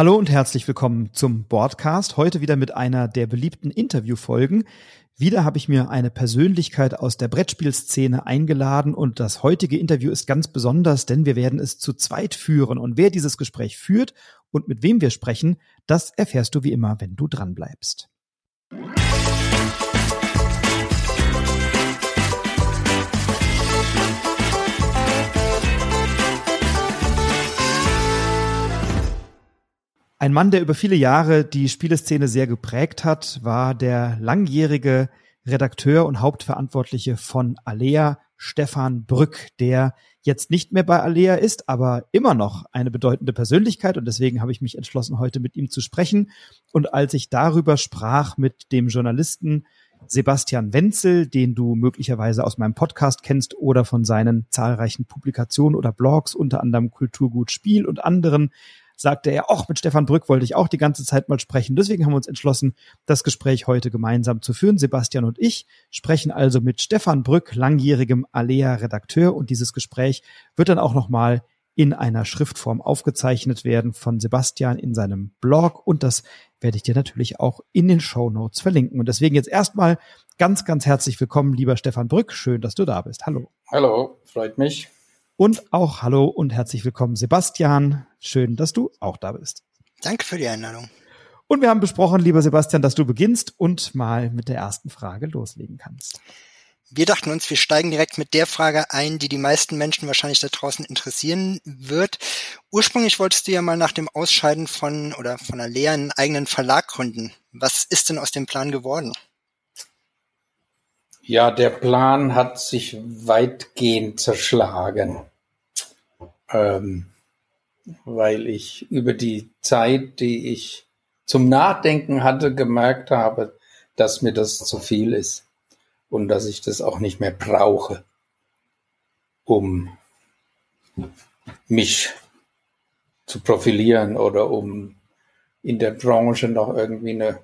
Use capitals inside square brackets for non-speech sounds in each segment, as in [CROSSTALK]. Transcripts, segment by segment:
Hallo und herzlich willkommen zum Boardcast. Heute wieder mit einer der beliebten Interviewfolgen. Wieder habe ich mir eine Persönlichkeit aus der Brettspielszene eingeladen und das heutige Interview ist ganz besonders, denn wir werden es zu zweit führen. Und wer dieses Gespräch führt und mit wem wir sprechen, das erfährst du wie immer, wenn du dran bleibst. Ein Mann, der über viele Jahre die Spieleszene sehr geprägt hat, war der langjährige Redakteur und Hauptverantwortliche von Alea, Stefan Brück, der jetzt nicht mehr bei Alea ist, aber immer noch eine bedeutende Persönlichkeit und deswegen habe ich mich entschlossen, heute mit ihm zu sprechen. Und als ich darüber sprach mit dem Journalisten Sebastian Wenzel, den du möglicherweise aus meinem Podcast kennst oder von seinen zahlreichen Publikationen oder Blogs, unter anderem Kulturgut Spiel und anderen, sagte er, auch mit Stefan Brück wollte ich auch die ganze Zeit mal sprechen. Deswegen haben wir uns entschlossen, das Gespräch heute gemeinsam zu führen. Sebastian und ich sprechen also mit Stefan Brück, langjährigem Alea-Redakteur. Und dieses Gespräch wird dann auch nochmal in einer Schriftform aufgezeichnet werden von Sebastian in seinem Blog. Und das werde ich dir natürlich auch in den Show Notes verlinken. Und deswegen jetzt erstmal ganz, ganz herzlich willkommen, lieber Stefan Brück. Schön, dass du da bist. Hallo. Hallo, freut mich. Und auch hallo und herzlich willkommen, Sebastian. Schön, dass du auch da bist. Danke für die Einladung. Und wir haben besprochen, lieber Sebastian, dass du beginnst und mal mit der ersten Frage loslegen kannst. Wir dachten uns, wir steigen direkt mit der Frage ein, die die meisten Menschen wahrscheinlich da draußen interessieren wird. Ursprünglich wolltest du ja mal nach dem Ausscheiden von oder von einer Lehre einen eigenen Verlag gründen. Was ist denn aus dem Plan geworden? Ja, der Plan hat sich weitgehend zerschlagen ähm, weil ich über die Zeit, die ich zum Nachdenken hatte, gemerkt habe, dass mir das zu viel ist und dass ich das auch nicht mehr brauche, um mich zu profilieren oder um in der Branche noch irgendwie eine,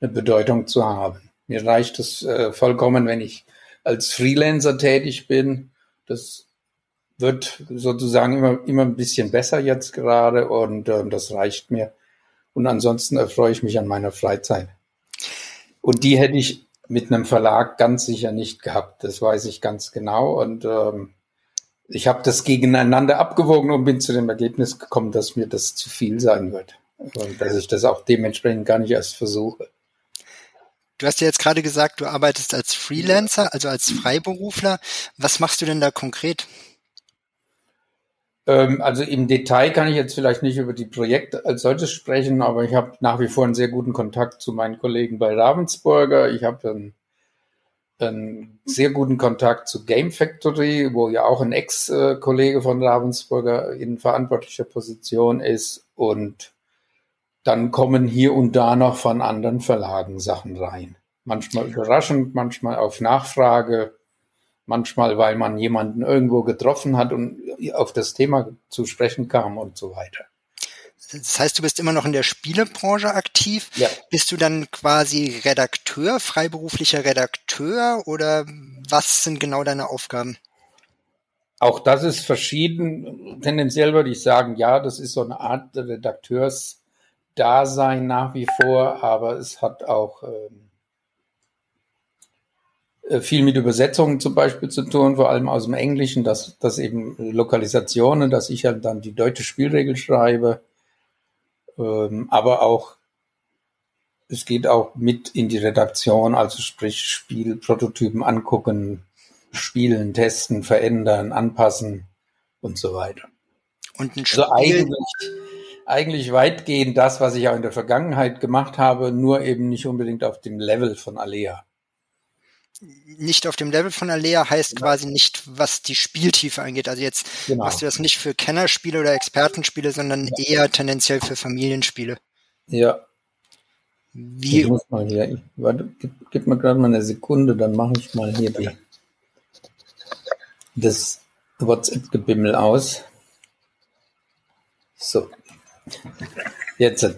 eine Bedeutung zu haben. Mir reicht es äh, vollkommen, wenn ich als Freelancer tätig bin. Das wird sozusagen immer, immer ein bisschen besser jetzt gerade und äh, das reicht mir. Und ansonsten erfreue ich mich an meiner Freizeit. Und die hätte ich mit einem Verlag ganz sicher nicht gehabt. Das weiß ich ganz genau. Und ähm, ich habe das gegeneinander abgewogen und bin zu dem Ergebnis gekommen, dass mir das zu viel sein wird. Und dass ich das auch dementsprechend gar nicht erst versuche. Du hast ja jetzt gerade gesagt, du arbeitest als Freelancer, also als Freiberufler. Was machst du denn da konkret? Ähm, also im Detail kann ich jetzt vielleicht nicht über die Projekte als solches sprechen, aber ich habe nach wie vor einen sehr guten Kontakt zu meinen Kollegen bei Ravensburger. Ich habe einen, einen sehr guten Kontakt zu Game Factory, wo ja auch ein Ex-Kollege von Ravensburger in verantwortlicher Position ist. Und dann kommen hier und da noch von anderen Verlagen Sachen rein. Manchmal überraschend, manchmal auf Nachfrage manchmal weil man jemanden irgendwo getroffen hat und auf das Thema zu sprechen kam und so weiter. Das heißt, du bist immer noch in der Spielebranche aktiv. Ja. Bist du dann quasi Redakteur, freiberuflicher Redakteur oder was sind genau deine Aufgaben? Auch das ist verschieden. Tendenziell würde ich sagen, ja, das ist so eine Art Redakteursdasein nach wie vor, aber es hat auch äh, viel mit Übersetzungen zum Beispiel zu tun, vor allem aus dem Englischen, dass, dass eben Lokalisationen, dass ich halt dann die deutsche Spielregel schreibe, ähm, aber auch es geht auch mit in die Redaktion, also sprich Spielprototypen angucken, spielen, testen, verändern, anpassen und so weiter. Und ein also Spiel also eigentlich, eigentlich weitgehend das, was ich auch in der Vergangenheit gemacht habe, nur eben nicht unbedingt auf dem Level von Alea nicht auf dem Level von Alea heißt genau. quasi nicht, was die Spieltiefe angeht. Also jetzt genau. machst du das nicht für Kennerspiele oder Expertenspiele, sondern ja. eher tendenziell für Familienspiele. Ja. Wie? Ich muss mal hier, ich, warte, gib, gib mir gerade mal eine Sekunde, dann mache ich mal hier die, das WhatsApp-Gebimmel aus. So. Jetzt.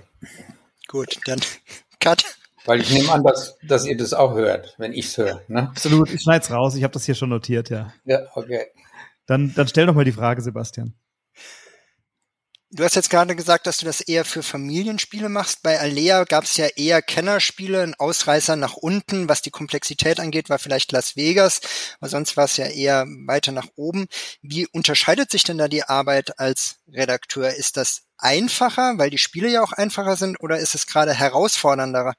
Gut, dann [LAUGHS] Cut. Weil ich nehme an, dass, dass ihr das auch hört, wenn ich es höre. Ne? Absolut, ich schneide es raus. Ich habe das hier schon notiert, ja. Ja, okay. Dann, dann stell doch mal die Frage, Sebastian. Du hast jetzt gerade gesagt, dass du das eher für Familienspiele machst. Bei Alea gab es ja eher Kennerspiele, ein Ausreißer nach unten, was die Komplexität angeht, war vielleicht Las Vegas, aber sonst war es ja eher weiter nach oben. Wie unterscheidet sich denn da die Arbeit als Redakteur? Ist das einfacher, weil die Spiele ja auch einfacher sind, oder ist es gerade herausfordernder,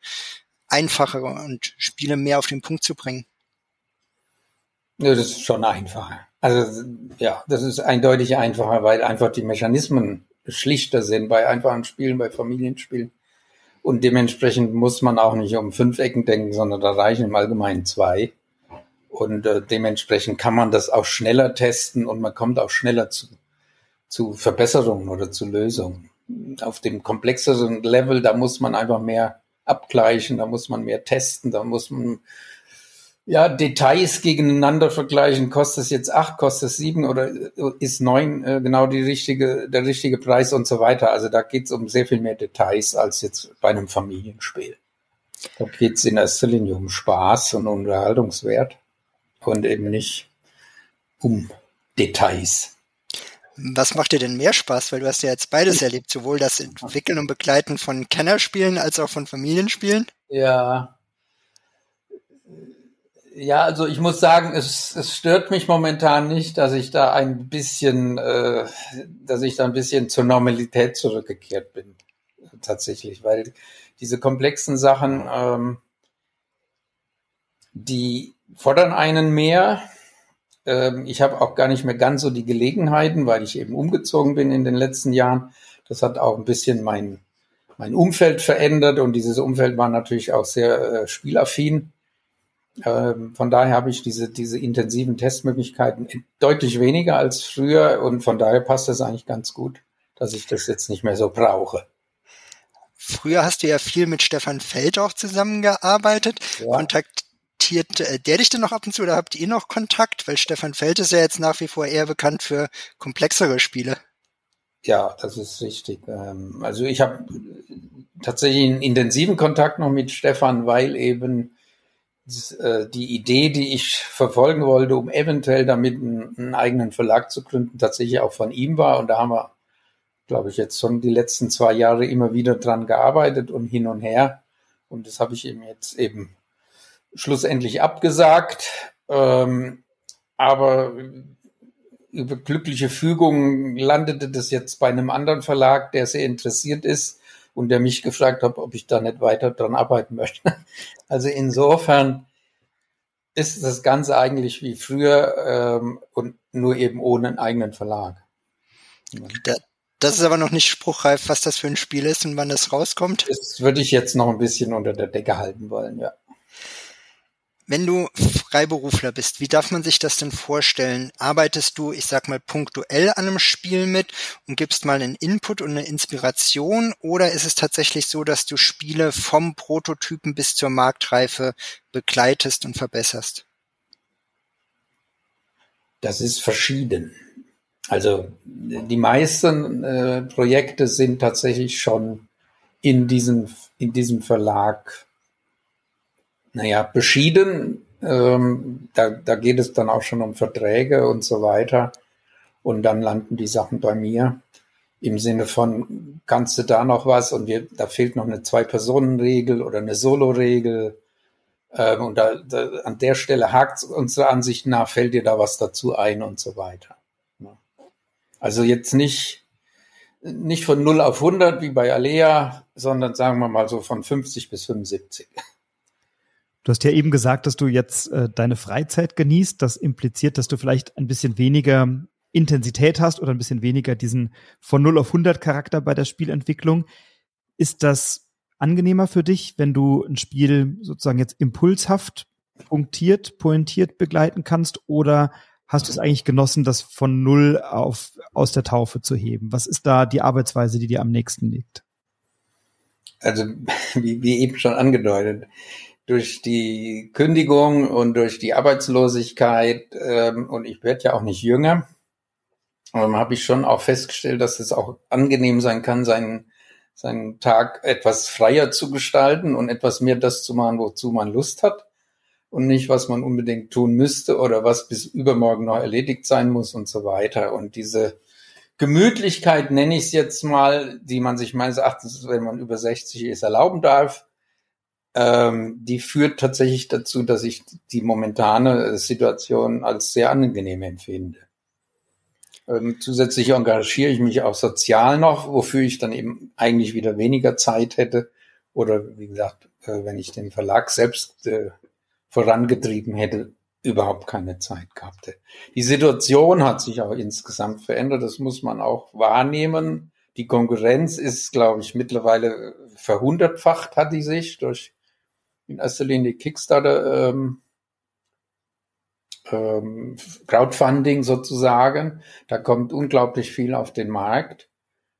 einfacher und Spiele mehr auf den Punkt zu bringen? Ja, das ist schon einfacher. Also ja, das ist eindeutig einfacher, weil einfach die Mechanismen schlichter sind bei einfachen Spielen, bei Familienspielen. Und dementsprechend muss man auch nicht um fünf Ecken denken, sondern da reichen im Allgemeinen zwei. Und äh, dementsprechend kann man das auch schneller testen und man kommt auch schneller zu, zu Verbesserungen oder zu Lösungen. Auf dem komplexeren Level, da muss man einfach mehr abgleichen, da muss man mehr testen, da muss man ja, Details gegeneinander vergleichen, kostet es jetzt acht, kostet es sieben oder ist neun äh, genau die richtige, der richtige Preis und so weiter. Also da geht es um sehr viel mehr Details als jetzt bei einem Familienspiel. Da geht es in erster Linie um Spaß und Unterhaltungswert und eben nicht um Details. Was macht dir denn mehr Spaß? Weil du hast ja jetzt beides erlebt, sowohl das Entwickeln und Begleiten von Kennerspielen als auch von Familienspielen. Ja, ja, also ich muss sagen, es, es stört mich momentan nicht, dass ich da ein bisschen, äh, dass ich da ein bisschen zur Normalität zurückgekehrt bin, tatsächlich, weil diese komplexen Sachen, ähm, die fordern einen mehr. Ähm, ich habe auch gar nicht mehr ganz so die Gelegenheiten, weil ich eben umgezogen bin in den letzten Jahren. Das hat auch ein bisschen mein mein Umfeld verändert und dieses Umfeld war natürlich auch sehr äh, spielaffin. Ähm, von daher habe ich diese, diese intensiven Testmöglichkeiten deutlich weniger als früher und von daher passt das eigentlich ganz gut, dass ich das jetzt nicht mehr so brauche. Früher hast du ja viel mit Stefan Feld auch zusammengearbeitet. Ja. Kontaktiert äh, der dich denn noch ab und zu oder habt ihr noch Kontakt? Weil Stefan Feld ist ja jetzt nach wie vor eher bekannt für komplexere Spiele. Ja, das ist richtig. Ähm, also ich habe tatsächlich einen intensiven Kontakt noch mit Stefan, weil eben äh, die Idee, die ich verfolgen wollte, um eventuell damit einen, eigenen Verlag zu gründen, tatsächlich auch von ihm war. Und da haben wir, glaube ich, jetzt schon die letzten zwei Jahre immer wieder dran gearbeitet und hin und her. Und das habe ich ihm jetzt eben schlussendlich abgesagt. Ähm, aber über glückliche Fügung landete das jetzt bei einem anderen Verlag, der sehr interessiert ist und der mich gefragt hat, ob ich da nicht weiter dran arbeiten möchte. [LAUGHS] Also insofern ist das Ganze eigentlich wie früher ähm, und nur eben ohne einen eigenen Verlag. Das ist aber noch nicht spruchreif, was das für ein Spiel ist und wann das rauskommt. Das würde ich jetzt noch ein bisschen unter der Decke halten wollen, ja. Wenn du Freiberufler bist, wie darf man sich das denn vorstellen? Arbeitest du, ich sag mal, punktuell an einem Spiel mit und gibst mal einen Input und eine Inspiration? Oder ist es tatsächlich so, dass du Spiele vom Prototypen bis zur Marktreife begleitest und verbesserst? Das ist verschieden. Also die meisten äh, Projekte sind tatsächlich schon in diesem, in diesem Verlag naja, beschieden. Ähm, da, da geht es dann auch schon um Verträge und so weiter. Und dann landen die Sachen bei mir im Sinne von, kannst du da noch was? Und wir, da fehlt noch eine Zwei-Personen-Regel oder eine Solo-Regel. Ähm, und da, da, an der Stelle hakt unserer Ansicht nach, fällt dir da was dazu ein und so weiter. Also jetzt nicht, nicht von 0 auf 100 wie bei Alea, sondern sagen wir mal so von 50 bis 75. Du hast ja eben gesagt, dass du jetzt äh, deine Freizeit genießt. Das impliziert, dass du vielleicht ein bisschen weniger Intensität hast oder ein bisschen weniger diesen von 0 auf 100 Charakter bei der Spielentwicklung. Ist das angenehmer für dich, wenn du ein Spiel sozusagen jetzt impulshaft, punktiert, pointiert begleiten kannst oder hast du es eigentlich genossen, das von null auf aus der Taufe zu heben? Was ist da die Arbeitsweise, die dir am nächsten liegt? Also, [LAUGHS] wie, wie eben schon angedeutet, durch die Kündigung und durch die Arbeitslosigkeit ähm, und ich werde ja auch nicht jünger, ähm, habe ich schon auch festgestellt, dass es auch angenehm sein kann, seinen, seinen Tag etwas freier zu gestalten und etwas mehr das zu machen, wozu man Lust hat und nicht, was man unbedingt tun müsste oder was bis übermorgen noch erledigt sein muss und so weiter. Und diese Gemütlichkeit nenne ich es jetzt mal, die man sich meines Erachtens, wenn man über 60 ist, erlauben darf, ähm, die führt tatsächlich dazu, dass ich die momentane Situation als sehr angenehm empfinde. Ähm, zusätzlich engagiere ich mich auch sozial noch, wofür ich dann eben eigentlich wieder weniger Zeit hätte. Oder wie gesagt, äh, wenn ich den Verlag selbst äh, vorangetrieben hätte, überhaupt keine Zeit gehabt hätte. Die Situation hat sich auch insgesamt verändert, das muss man auch wahrnehmen. Die Konkurrenz ist, glaube ich, mittlerweile verhundertfacht hat die sich durch in erster Linie Kickstarter ähm, ähm, Crowdfunding sozusagen. Da kommt unglaublich viel auf den Markt.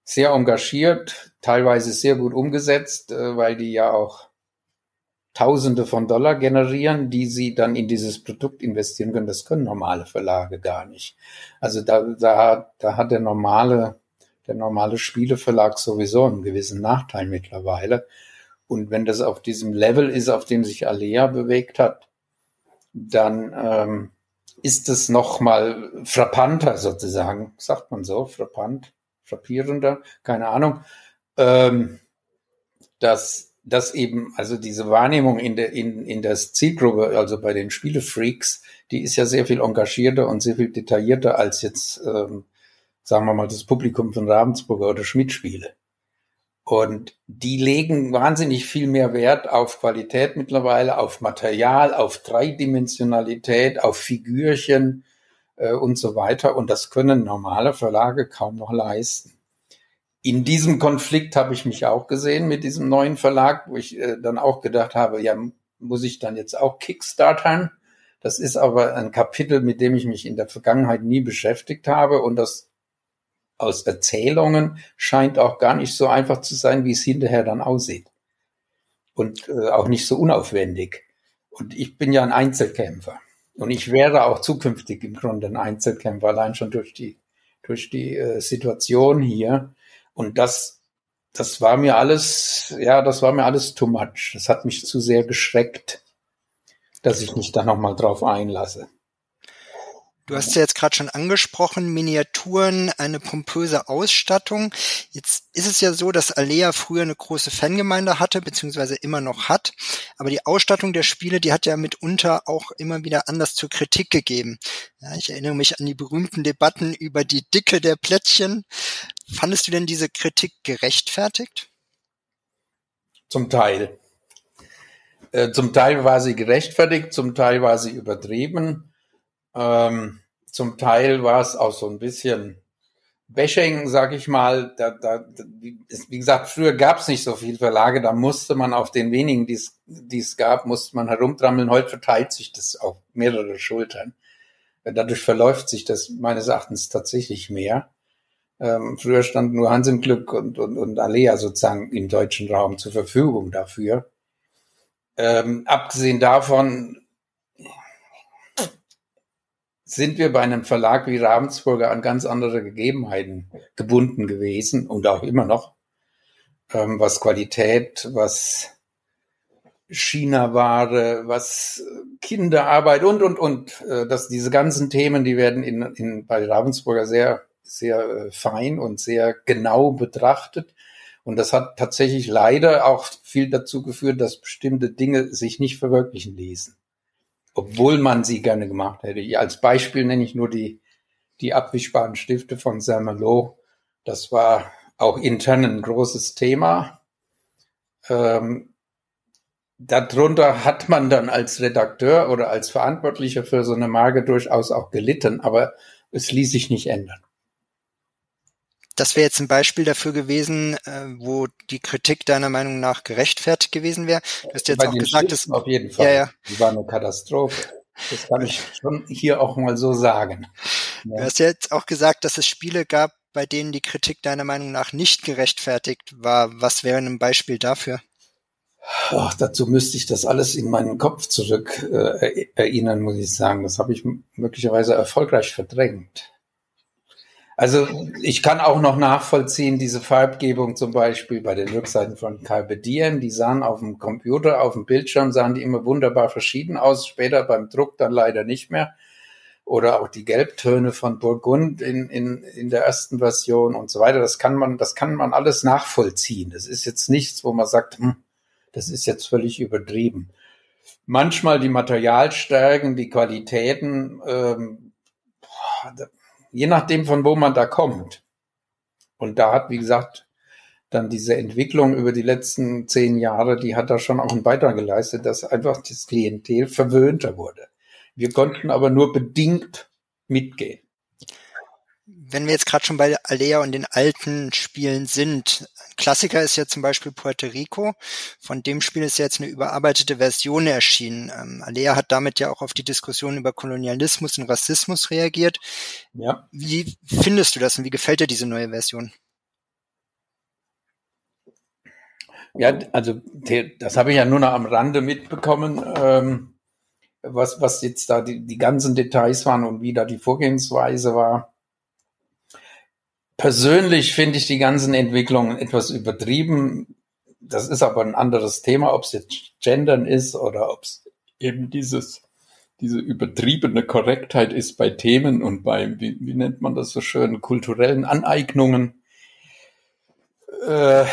Sehr engagiert, teilweise sehr gut umgesetzt, äh, weil die ja auch Tausende von Dollar generieren, die sie dann in dieses Produkt investieren können. Das können normale Verlage gar nicht. Also da, da, da hat der normale, der normale Spieleverlag sowieso einen gewissen Nachteil mittlerweile. Und wenn das auf diesem Level ist, auf dem sich Alea bewegt hat, dann ähm, ist es noch mal frappanter sozusagen, sagt man so, frappant, frappierender, keine Ahnung, ähm, dass dass eben also diese Wahrnehmung in der in in der Zielgruppe, also bei den Spielefreaks, die ist ja sehr viel engagierter und sehr viel detaillierter als jetzt ähm, sagen wir mal das Publikum von Ravensburger oder Schmidt-Spiele. Und die legen wahnsinnig viel mehr Wert auf Qualität mittlerweile, auf Material, auf Dreidimensionalität, auf Figürchen äh, und so weiter. Und das können normale Verlage kaum noch leisten. In diesem Konflikt habe ich mich auch gesehen mit diesem neuen Verlag, wo ich äh, dann auch gedacht habe, ja, muss ich dann jetzt auch Kickstartern? Das ist aber ein Kapitel, mit dem ich mich in der Vergangenheit nie beschäftigt habe und das aus Erzählungen scheint auch gar nicht so einfach zu sein, wie es hinterher dann aussieht. Und äh, auch nicht so unaufwendig. Und ich bin ja ein Einzelkämpfer. Und ich wäre auch zukünftig im Grunde ein Einzelkämpfer, allein schon durch die, durch die äh, Situation hier. Und das, das war mir alles, ja, das war mir alles too much. Das hat mich zu sehr geschreckt, dass ich mich da nochmal drauf einlasse. Du hast ja jetzt gerade schon angesprochen, Miniaturen, eine pompöse Ausstattung. Jetzt ist es ja so, dass Alea früher eine große Fangemeinde hatte, beziehungsweise immer noch hat. Aber die Ausstattung der Spiele, die hat ja mitunter auch immer wieder anders zur Kritik gegeben. Ja, ich erinnere mich an die berühmten Debatten über die Dicke der Plättchen. Fandest du denn diese Kritik gerechtfertigt? Zum Teil. Äh, zum Teil war sie gerechtfertigt, zum Teil war sie übertrieben. Ähm, zum Teil war es auch so ein bisschen Bashing, sag ich mal. Da, da, wie gesagt, früher gab es nicht so viel Verlage, da musste man auf den wenigen, die es gab, musste man herumtrammeln. Heute verteilt sich das auf mehrere Schultern. Dadurch verläuft sich das meines Erachtens tatsächlich mehr. Ähm, früher stand nur Hans im Glück und, und, und Alea sozusagen im deutschen Raum zur Verfügung dafür. Ähm, abgesehen davon sind wir bei einem Verlag wie Ravensburger an ganz andere Gegebenheiten gebunden gewesen und auch immer noch, ähm, was Qualität, was China-Ware, was Kinderarbeit und, und, und. Äh, dass diese ganzen Themen, die werden in, in, bei Ravensburger sehr, sehr äh, fein und sehr genau betrachtet. Und das hat tatsächlich leider auch viel dazu geführt, dass bestimmte Dinge sich nicht verwirklichen ließen obwohl man sie gerne gemacht hätte. Als Beispiel nenne ich nur die, die abwischbaren Stifte von Saint-Malo. Das war auch intern ein großes Thema. Ähm, darunter hat man dann als Redakteur oder als Verantwortlicher für so eine Marke durchaus auch gelitten, aber es ließ sich nicht ändern das wäre jetzt ein Beispiel dafür gewesen, äh, wo die Kritik deiner Meinung nach gerechtfertigt gewesen wäre. Du hast jetzt Bei auch gesagt, dass auf jeden Fall. Ja, ja. Die war eine Katastrophe. Das kann ich schon hier auch mal so sagen. Ja. Du hast jetzt auch gesagt, dass es Spiele gab, bei denen die Kritik deiner Meinung nach nicht gerechtfertigt war. Was wäre ein Beispiel dafür? Ach, dazu müsste ich das alles in meinen Kopf zurück äh, erinnern, muss ich sagen. Das habe ich möglicherweise erfolgreich verdrängt. Also ich kann auch noch nachvollziehen, diese Farbgebung zum Beispiel bei den Rückseiten von Carpe Diem, die sahen auf dem Computer, auf dem Bildschirm, sahen die immer wunderbar verschieden aus, später beim Druck dann leider nicht mehr. oder auch die Gelbtöne von Burgund in, in, in der ersten Version und so weiter. Das kann man, das kann man alles nachvollziehen. Das ist jetzt nichts, wo man sagt, hm, das ist jetzt völlig übertrieben. Manchmal die Materialstärken, die Qualitäten, ähm, je nachdem, von wo man da kommt. Und da hat, wie gesagt, dann diese Entwicklung über die letzten zehn Jahre, die hat da schon auch einen Beitrag geleistet, dass einfach das Klientel verwöhnter wurde. Wir konnten aber nur bedingt mitgehen. Wenn wir jetzt gerade schon bei Alea und den alten Spielen sind, Klassiker ist ja zum Beispiel Puerto Rico. Von dem Spiel ist jetzt eine überarbeitete Version erschienen. Ähm, Alea hat damit ja auch auf die Diskussion über Kolonialismus und Rassismus reagiert. Ja. Wie findest du das und wie gefällt dir diese neue Version? Ja, also das habe ich ja nur noch am Rande mitbekommen, ähm, was, was jetzt da die, die ganzen Details waren und wie da die Vorgehensweise war. Persönlich finde ich die ganzen Entwicklungen etwas übertrieben. Das ist aber ein anderes Thema, ob es jetzt Gendern ist oder ob es eben dieses, diese übertriebene Korrektheit ist bei Themen und bei, wie, wie nennt man das so schön, kulturellen Aneignungen. Äh,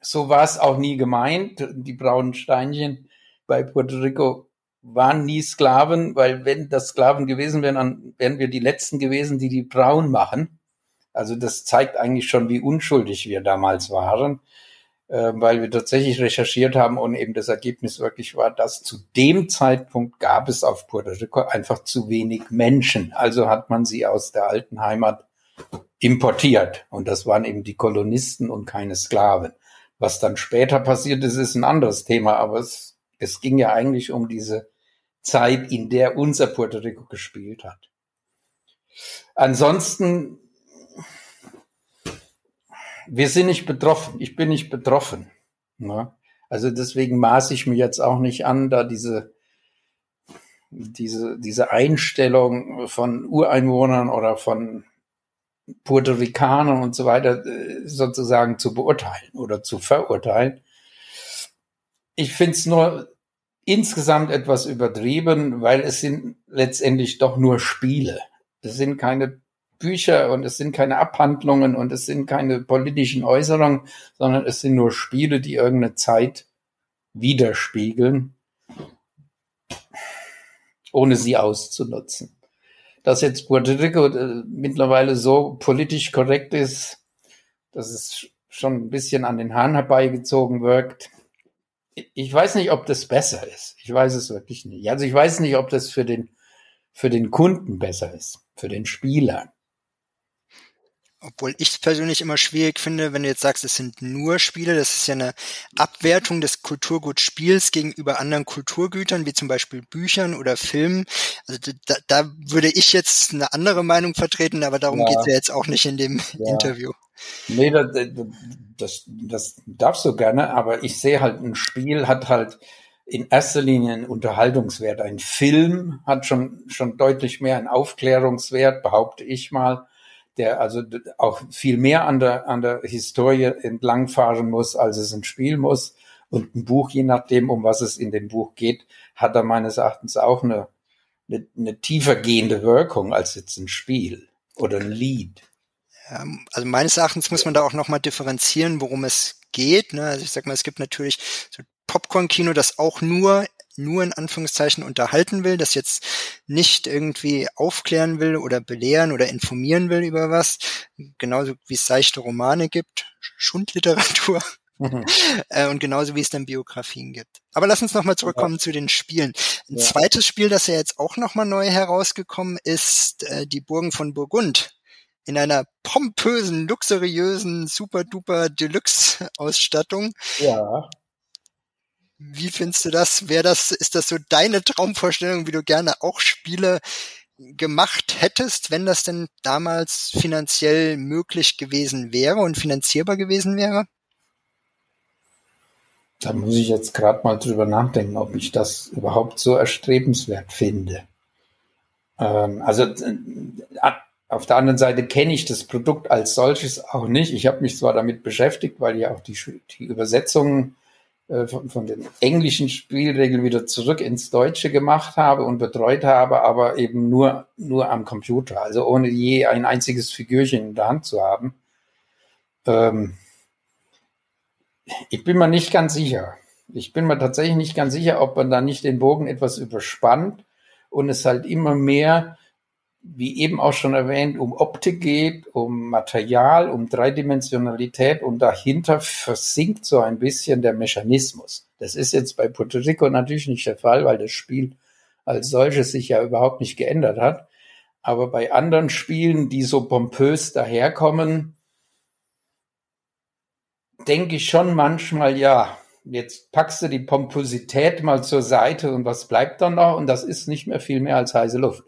so war es auch nie gemeint. Die braunen Steinchen bei Puerto Rico waren nie Sklaven, weil wenn das Sklaven gewesen wären, dann wären wir die Letzten gewesen, die die braun machen. Also das zeigt eigentlich schon, wie unschuldig wir damals waren, äh, weil wir tatsächlich recherchiert haben und eben das Ergebnis wirklich war, dass zu dem Zeitpunkt gab es auf Puerto Rico einfach zu wenig Menschen. Also hat man sie aus der alten Heimat importiert und das waren eben die Kolonisten und keine Sklaven. Was dann später passiert ist, ist ein anderes Thema, aber es, es ging ja eigentlich um diese Zeit, in der unser Puerto Rico gespielt hat. Ansonsten wir sind nicht betroffen. Ich bin nicht betroffen. Ne? Also deswegen maße ich mir jetzt auch nicht an, da diese, diese, diese Einstellung von Ureinwohnern oder von Puerto Ricanern und so weiter äh, sozusagen zu beurteilen oder zu verurteilen. Ich finde es nur insgesamt etwas übertrieben, weil es sind letztendlich doch nur Spiele. Es sind keine Bücher und es sind keine Abhandlungen und es sind keine politischen Äußerungen, sondern es sind nur Spiele, die irgendeine Zeit widerspiegeln, ohne sie auszunutzen. Dass jetzt Puerto Rico äh, mittlerweile so politisch korrekt ist, dass es schon ein bisschen an den Haaren herbeigezogen wirkt. Ich weiß nicht, ob das besser ist. Ich weiß es wirklich nicht. Also ich weiß nicht, ob das für den, für den Kunden besser ist, für den Spieler obwohl ich es persönlich immer schwierig finde, wenn du jetzt sagst, es sind nur Spiele, das ist ja eine Abwertung des Kulturgutspiels gegenüber anderen Kulturgütern, wie zum Beispiel Büchern oder Filmen. Also da, da würde ich jetzt eine andere Meinung vertreten, aber darum ja. geht es ja jetzt auch nicht in dem ja. Interview. Nee, das, das, das darfst du gerne, aber ich sehe halt, ein Spiel hat halt in erster Linie einen Unterhaltungswert. Ein Film hat schon, schon deutlich mehr einen Aufklärungswert, behaupte ich mal der also auch viel mehr an der, an der Historie entlangfahren muss, als es ein Spiel muss. Und ein Buch, je nachdem, um was es in dem Buch geht, hat er meines Erachtens auch eine, eine, eine tiefer gehende Wirkung als jetzt ein Spiel oder ein Lied. also meines Erachtens muss man da auch nochmal differenzieren, worum es geht. Ne? Also ich sag mal, es gibt natürlich so Popcorn-Kino, das auch nur nur in Anführungszeichen unterhalten will, das jetzt nicht irgendwie aufklären will oder belehren oder informieren will über was, genauso wie es seichte Romane gibt, Schundliteratur. Mhm. [LAUGHS] Äh, und genauso wie es dann Biografien gibt. Aber lass uns nochmal zurückkommen ja. zu den Spielen. Ein ja. zweites Spiel, das ja jetzt auch nochmal neu herausgekommen ist, äh, die Burgen von Burgund. In einer pompösen, luxuriösen, super duper Deluxe-Ausstattung. Ja. Wie findest du das? Wäre das, ist das so deine Traumvorstellung, wie du gerne auch Spiele gemacht hättest, wenn das denn damals finanziell möglich gewesen wäre und finanzierbar gewesen wäre? Da muss ich jetzt gerade mal drüber nachdenken, ob ich das überhaupt so erstrebenswert finde. Ähm, also äh, auf der anderen Seite kenne ich das Produkt als solches auch nicht. Ich habe mich zwar damit beschäftigt, weil ja auch die, die Übersetzungen von, von den englischen Spielregeln wieder zurück ins Deutsche gemacht habe und betreut habe, aber eben nur, nur am Computer, also ohne je ein einziges Figürchen in der Hand zu haben. Ähm, ich bin mir nicht ganz sicher. Ich bin mir tatsächlich nicht ganz sicher, ob man da nicht den Bogen etwas überspannt und es halt immer mehr wie eben auch schon erwähnt, um Optik geht, um Material, um Dreidimensionalität und dahinter versinkt so ein bisschen der Mechanismus. Das ist jetzt bei Puerto Rico natürlich nicht der Fall, weil das Spiel als solches sich ja überhaupt nicht geändert hat. Aber bei anderen Spielen, die so pompös daherkommen, denke ich schon manchmal, ja, jetzt packst du die Pomposität mal zur Seite und was bleibt dann noch? Und das ist nicht mehr viel mehr als heiße Luft.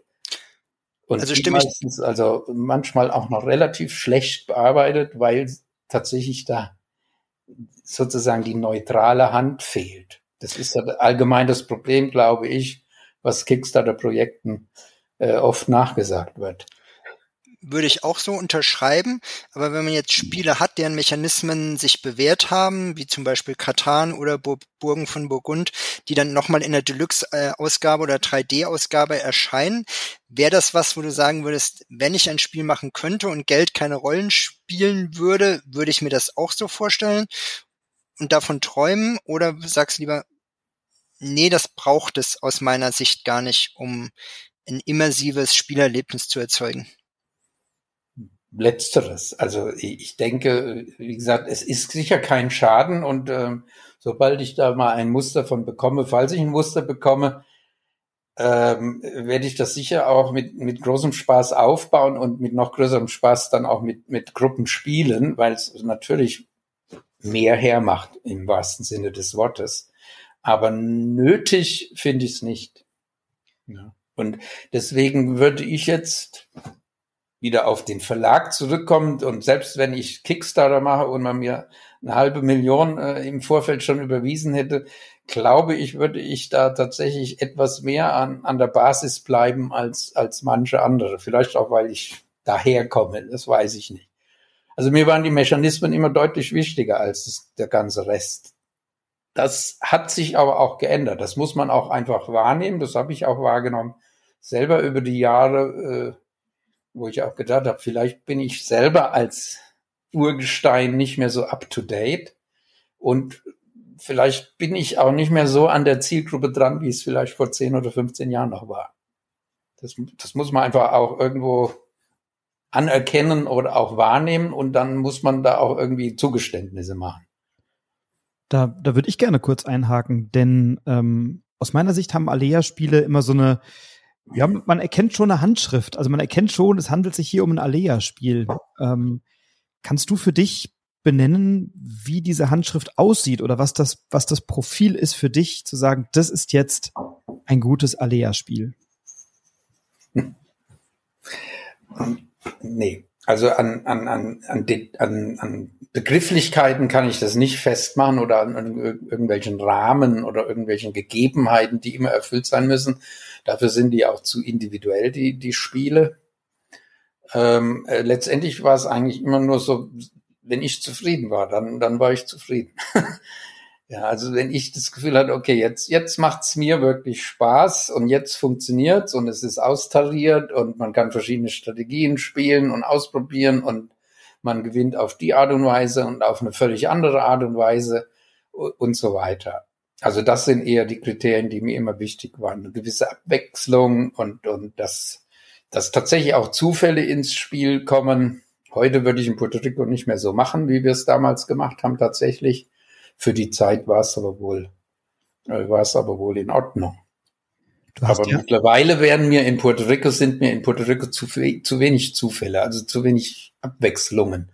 Und also stimme meistens, also manchmal auch noch relativ schlecht bearbeitet, weil tatsächlich da sozusagen die neutrale Hand fehlt. Das ist ja allgemein das Problem, glaube ich, was Kickstarter-Projekten äh, oft nachgesagt wird würde ich auch so unterschreiben. Aber wenn man jetzt Spiele hat, deren Mechanismen sich bewährt haben, wie zum Beispiel Katan oder Burgen von Burgund, die dann nochmal in der Deluxe-Ausgabe oder 3D-Ausgabe erscheinen, wäre das was, wo du sagen würdest, wenn ich ein Spiel machen könnte und Geld keine Rollen spielen würde, würde ich mir das auch so vorstellen und davon träumen? Oder sagst lieber, nee, das braucht es aus meiner Sicht gar nicht, um ein immersives Spielerlebnis zu erzeugen? Letzteres. Also ich denke, wie gesagt, es ist sicher kein Schaden und ähm, sobald ich da mal ein Muster von bekomme, falls ich ein Muster bekomme, ähm, werde ich das sicher auch mit, mit großem Spaß aufbauen und mit noch größerem Spaß dann auch mit, mit Gruppen spielen, weil es natürlich mehr hermacht im wahrsten Sinne des Wortes. Aber nötig finde ich es nicht. Ja. Und deswegen würde ich jetzt wieder auf den Verlag zurückkommt und selbst wenn ich Kickstarter mache und man mir eine halbe Million äh, im Vorfeld schon überwiesen hätte, glaube ich, würde ich da tatsächlich etwas mehr an, an der Basis bleiben als, als manche andere. Vielleicht auch, weil ich daherkomme, das weiß ich nicht. Also mir waren die Mechanismen immer deutlich wichtiger als das, der ganze Rest. Das hat sich aber auch geändert. Das muss man auch einfach wahrnehmen. Das habe ich auch wahrgenommen. Selber über die Jahre äh, wo ich auch gedacht habe, vielleicht bin ich selber als Urgestein nicht mehr so up to date und vielleicht bin ich auch nicht mehr so an der Zielgruppe dran, wie es vielleicht vor 10 oder 15 Jahren noch war. Das, das muss man einfach auch irgendwo anerkennen oder auch wahrnehmen und dann muss man da auch irgendwie Zugeständnisse machen. Da, da würde ich gerne kurz einhaken, denn ähm, aus meiner Sicht haben Alea-Spiele immer so eine ja, man erkennt schon eine Handschrift. Also man erkennt schon, es handelt sich hier um ein Alea-Spiel. Ähm, kannst du für dich benennen, wie diese Handschrift aussieht oder was das, was das Profil ist für dich, zu sagen, das ist jetzt ein gutes Alea-Spiel? Hm. Nee. Also an, an, an, an, an Begrifflichkeiten kann ich das nicht festmachen oder an, an irgendwelchen Rahmen oder irgendwelchen Gegebenheiten, die immer erfüllt sein müssen. Dafür sind die auch zu individuell, die, die Spiele. Ähm, äh, letztendlich war es eigentlich immer nur so, wenn ich zufrieden war, dann, dann war ich zufrieden. [LAUGHS] ja, also wenn ich das Gefühl hatte, okay, jetzt, jetzt macht's mir wirklich Spaß und jetzt funktioniert's und es ist austariert und man kann verschiedene Strategien spielen und ausprobieren und man gewinnt auf die Art und Weise und auf eine völlig andere Art und Weise und so weiter. Also das sind eher die Kriterien, die mir immer wichtig waren. Eine gewisse Abwechslung und, und dass, dass tatsächlich auch Zufälle ins Spiel kommen. Heute würde ich in Puerto Rico nicht mehr so machen, wie wir es damals gemacht haben, tatsächlich. Für die Zeit war es aber wohl, äh, war es aber wohl in Ordnung. aber ja mittlerweile werden mir in Puerto Rico, sind mir in Puerto Rico zu, zu wenig Zufälle, also zu wenig Abwechslungen,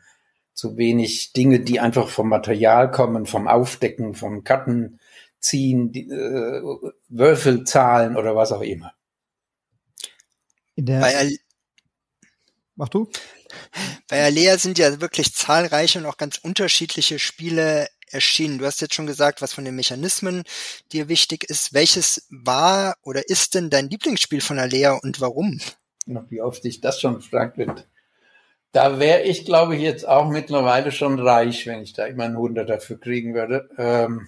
zu wenig Dinge, die einfach vom Material kommen, vom Aufdecken, vom Karten, ziehen, die, äh, Würfelzahlen oder was auch immer. In der Bei Mach du? Bei Alea sind ja wirklich zahlreiche und auch ganz unterschiedliche Spiele erschienen. Du hast jetzt schon gesagt, was von den Mechanismen dir wichtig ist. Welches war oder ist denn dein Lieblingsspiel von Alea und warum? Wie oft ich das schon gefragt wird. Da wäre ich, glaube ich, jetzt auch mittlerweile schon reich, wenn ich da immer einen Hunderter dafür kriegen würde. Ähm,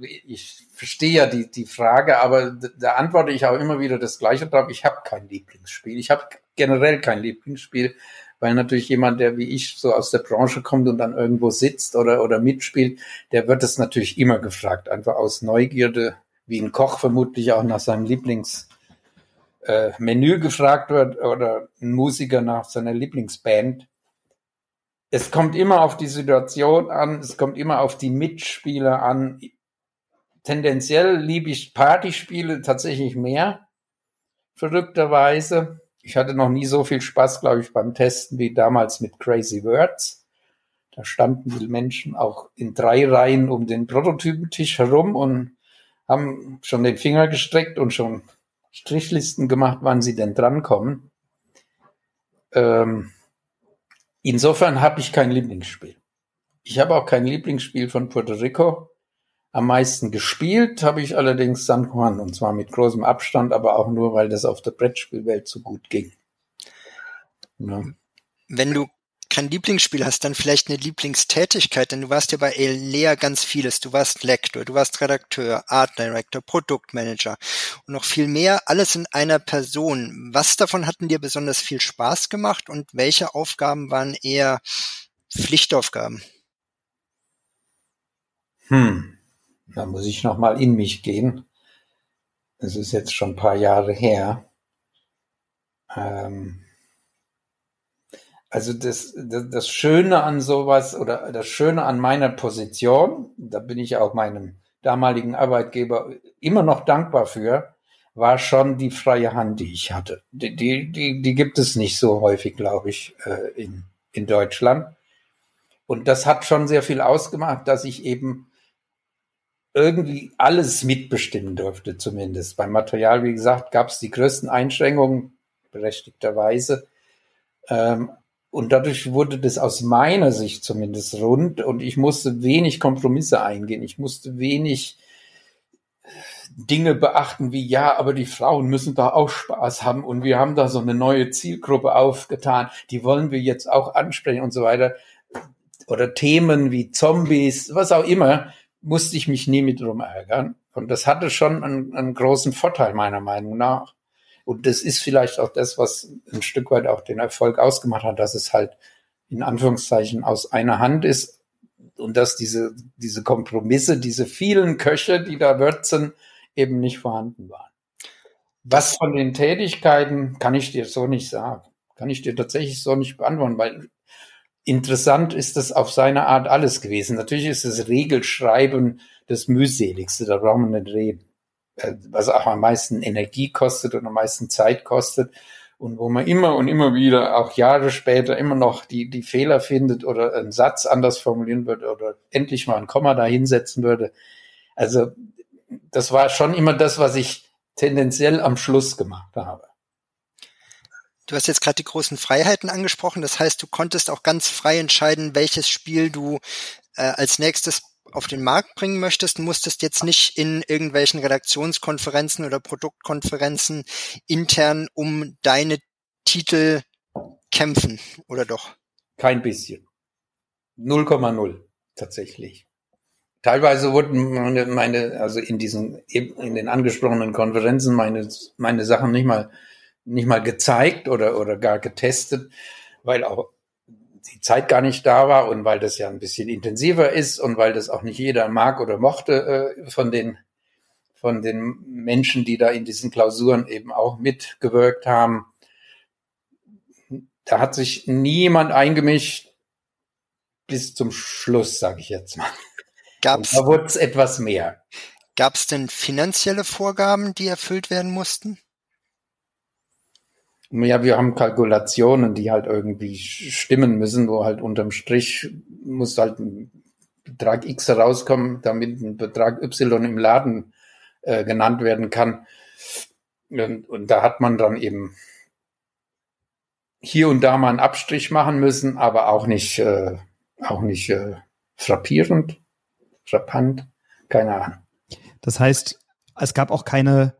ich verstehe ja die, die Frage, aber da antworte ich auch immer wieder das Gleiche drauf. Ich habe kein Lieblingsspiel. Ich habe generell kein Lieblingsspiel, weil natürlich jemand, der wie ich so aus der Branche kommt und dann irgendwo sitzt oder, oder mitspielt, der wird es natürlich immer gefragt. Einfach aus Neugierde, wie ein Koch vermutlich auch nach seinem Lieblingsmenü äh, gefragt wird oder ein Musiker nach seiner Lieblingsband es kommt immer auf die Situation an, es kommt immer auf die Mitspieler an. Tendenziell liebe ich Partyspiele tatsächlich mehr, verrückterweise. Ich hatte noch nie so viel Spaß, glaube ich, beim Testen wie damals mit Crazy Words. Da standen die Menschen auch in drei Reihen um den Prototypentisch herum und haben schon den Finger gestreckt und schon Strichlisten gemacht, wann sie denn drankommen. Ähm, Insofern habe ich kein Lieblingsspiel. Ich habe auch kein Lieblingsspiel von Puerto Rico. Am meisten gespielt habe ich allerdings San Juan und zwar mit großem Abstand, aber auch nur, weil das auf der Brettspielwelt so gut ging. Ja. Wenn du kein Lieblingsspiel hast, dann vielleicht eine Lieblingstätigkeit, denn du warst ja bei Elea ganz vieles. Du warst Lektor, du warst Redakteur, Art Director, Produktmanager und noch viel mehr, alles in einer Person. Was davon hatten dir besonders viel Spaß gemacht und welche Aufgaben waren eher Pflichtaufgaben? Hm, da muss ich noch mal in mich gehen. Es ist jetzt schon ein paar Jahre her. Ähm also das, das, das Schöne an sowas oder das Schöne an meiner Position, da bin ich auch meinem damaligen Arbeitgeber immer noch dankbar für, war schon die freie Hand, die ich hatte. Die, die, die, die gibt es nicht so häufig, glaube ich, äh, in, in Deutschland. Und das hat schon sehr viel ausgemacht, dass ich eben irgendwie alles mitbestimmen durfte, zumindest. Beim Material, wie gesagt, gab es die größten Einschränkungen, berechtigterweise. Ähm, und dadurch wurde das aus meiner Sicht zumindest rund und ich musste wenig Kompromisse eingehen. Ich musste wenig Dinge beachten wie, ja, aber die Frauen müssen da auch Spaß haben und wir haben da so eine neue Zielgruppe aufgetan, die wollen wir jetzt auch ansprechen und so weiter. Oder Themen wie Zombies, was auch immer, musste ich mich nie mit drum ärgern. Und das hatte schon einen, einen großen Vorteil meiner Meinung nach. Und das ist vielleicht auch das, was ein Stück weit auch den Erfolg ausgemacht hat, dass es halt in Anführungszeichen aus einer Hand ist und dass diese, diese Kompromisse, diese vielen Köche, die da würzen, eben nicht vorhanden waren. Was von den Tätigkeiten kann ich dir so nicht sagen. Kann ich dir tatsächlich so nicht beantworten, weil interessant ist das auf seine Art alles gewesen. Natürlich ist das Regelschreiben das mühseligste, da brauchen wir nicht reden. Äh, was auch am meisten Energie kostet und am meisten Zeit kostet und wo man immer und immer wieder, auch Jahre später, immer noch die, die Fehler findet oder einen Satz anders formulieren würde oder endlich mal ein Komma da hinsetzen würde. Also das war schon immer das, was ich tendenziell am Schluss gemacht habe. Du hast jetzt gerade die großen Freiheiten angesprochen. Das heißt, du konntest auch ganz frei entscheiden, welches Spiel du äh, als nächstes auf den Markt bringen möchtest, musstest jetzt nicht in irgendwelchen Redaktionskonferenzen oder Produktkonferenzen intern um deine Titel kämpfen, oder doch? Kein bisschen. 0,0 tatsächlich. Teilweise wurden meine, meine, also in diesen, in den angesprochenen Konferenzen meine, meine Sachen nicht mal, nicht mal gezeigt oder, oder gar getestet, weil auch die Zeit gar nicht da war und weil das ja ein bisschen intensiver ist und weil das auch nicht jeder mag oder mochte äh, von den von den Menschen, die da in diesen Klausuren eben auch mitgewirkt haben. Da hat sich niemand eingemischt bis zum Schluss, sage ich jetzt mal. Gab's, da wurde es etwas mehr. Gab es denn finanzielle Vorgaben, die erfüllt werden mussten? Ja, wir haben Kalkulationen, die halt irgendwie stimmen müssen, wo halt unterm Strich muss halt ein Betrag X herauskommen, damit ein Betrag Y im Laden äh, genannt werden kann. Und, und da hat man dann eben hier und da mal einen Abstrich machen müssen, aber auch nicht, äh, auch nicht äh, frappierend, frappant, keine Ahnung. Das heißt, es gab auch keine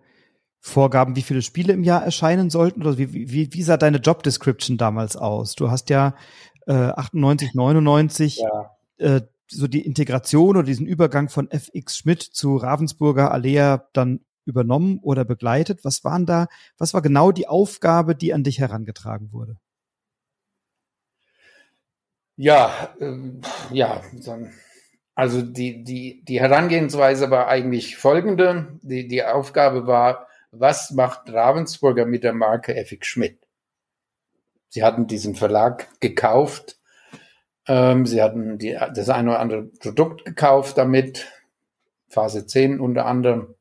Vorgaben, wie viele Spiele im Jahr erscheinen sollten? Oder wie, wie, wie sah deine Job Description damals aus? Du hast ja äh, 98, 99 ja. Äh, so die Integration oder diesen Übergang von FX Schmidt zu Ravensburger Alea dann übernommen oder begleitet? Was waren da, was war genau die Aufgabe, die an dich herangetragen wurde? Ja, äh, ja, also die, die, die Herangehensweise war eigentlich folgende. Die, die Aufgabe war, was macht Ravensburger mit der Marke FX Schmidt? Sie hatten diesen Verlag gekauft. Ähm, sie hatten die, das eine oder andere Produkt gekauft damit, Phase 10 unter anderem.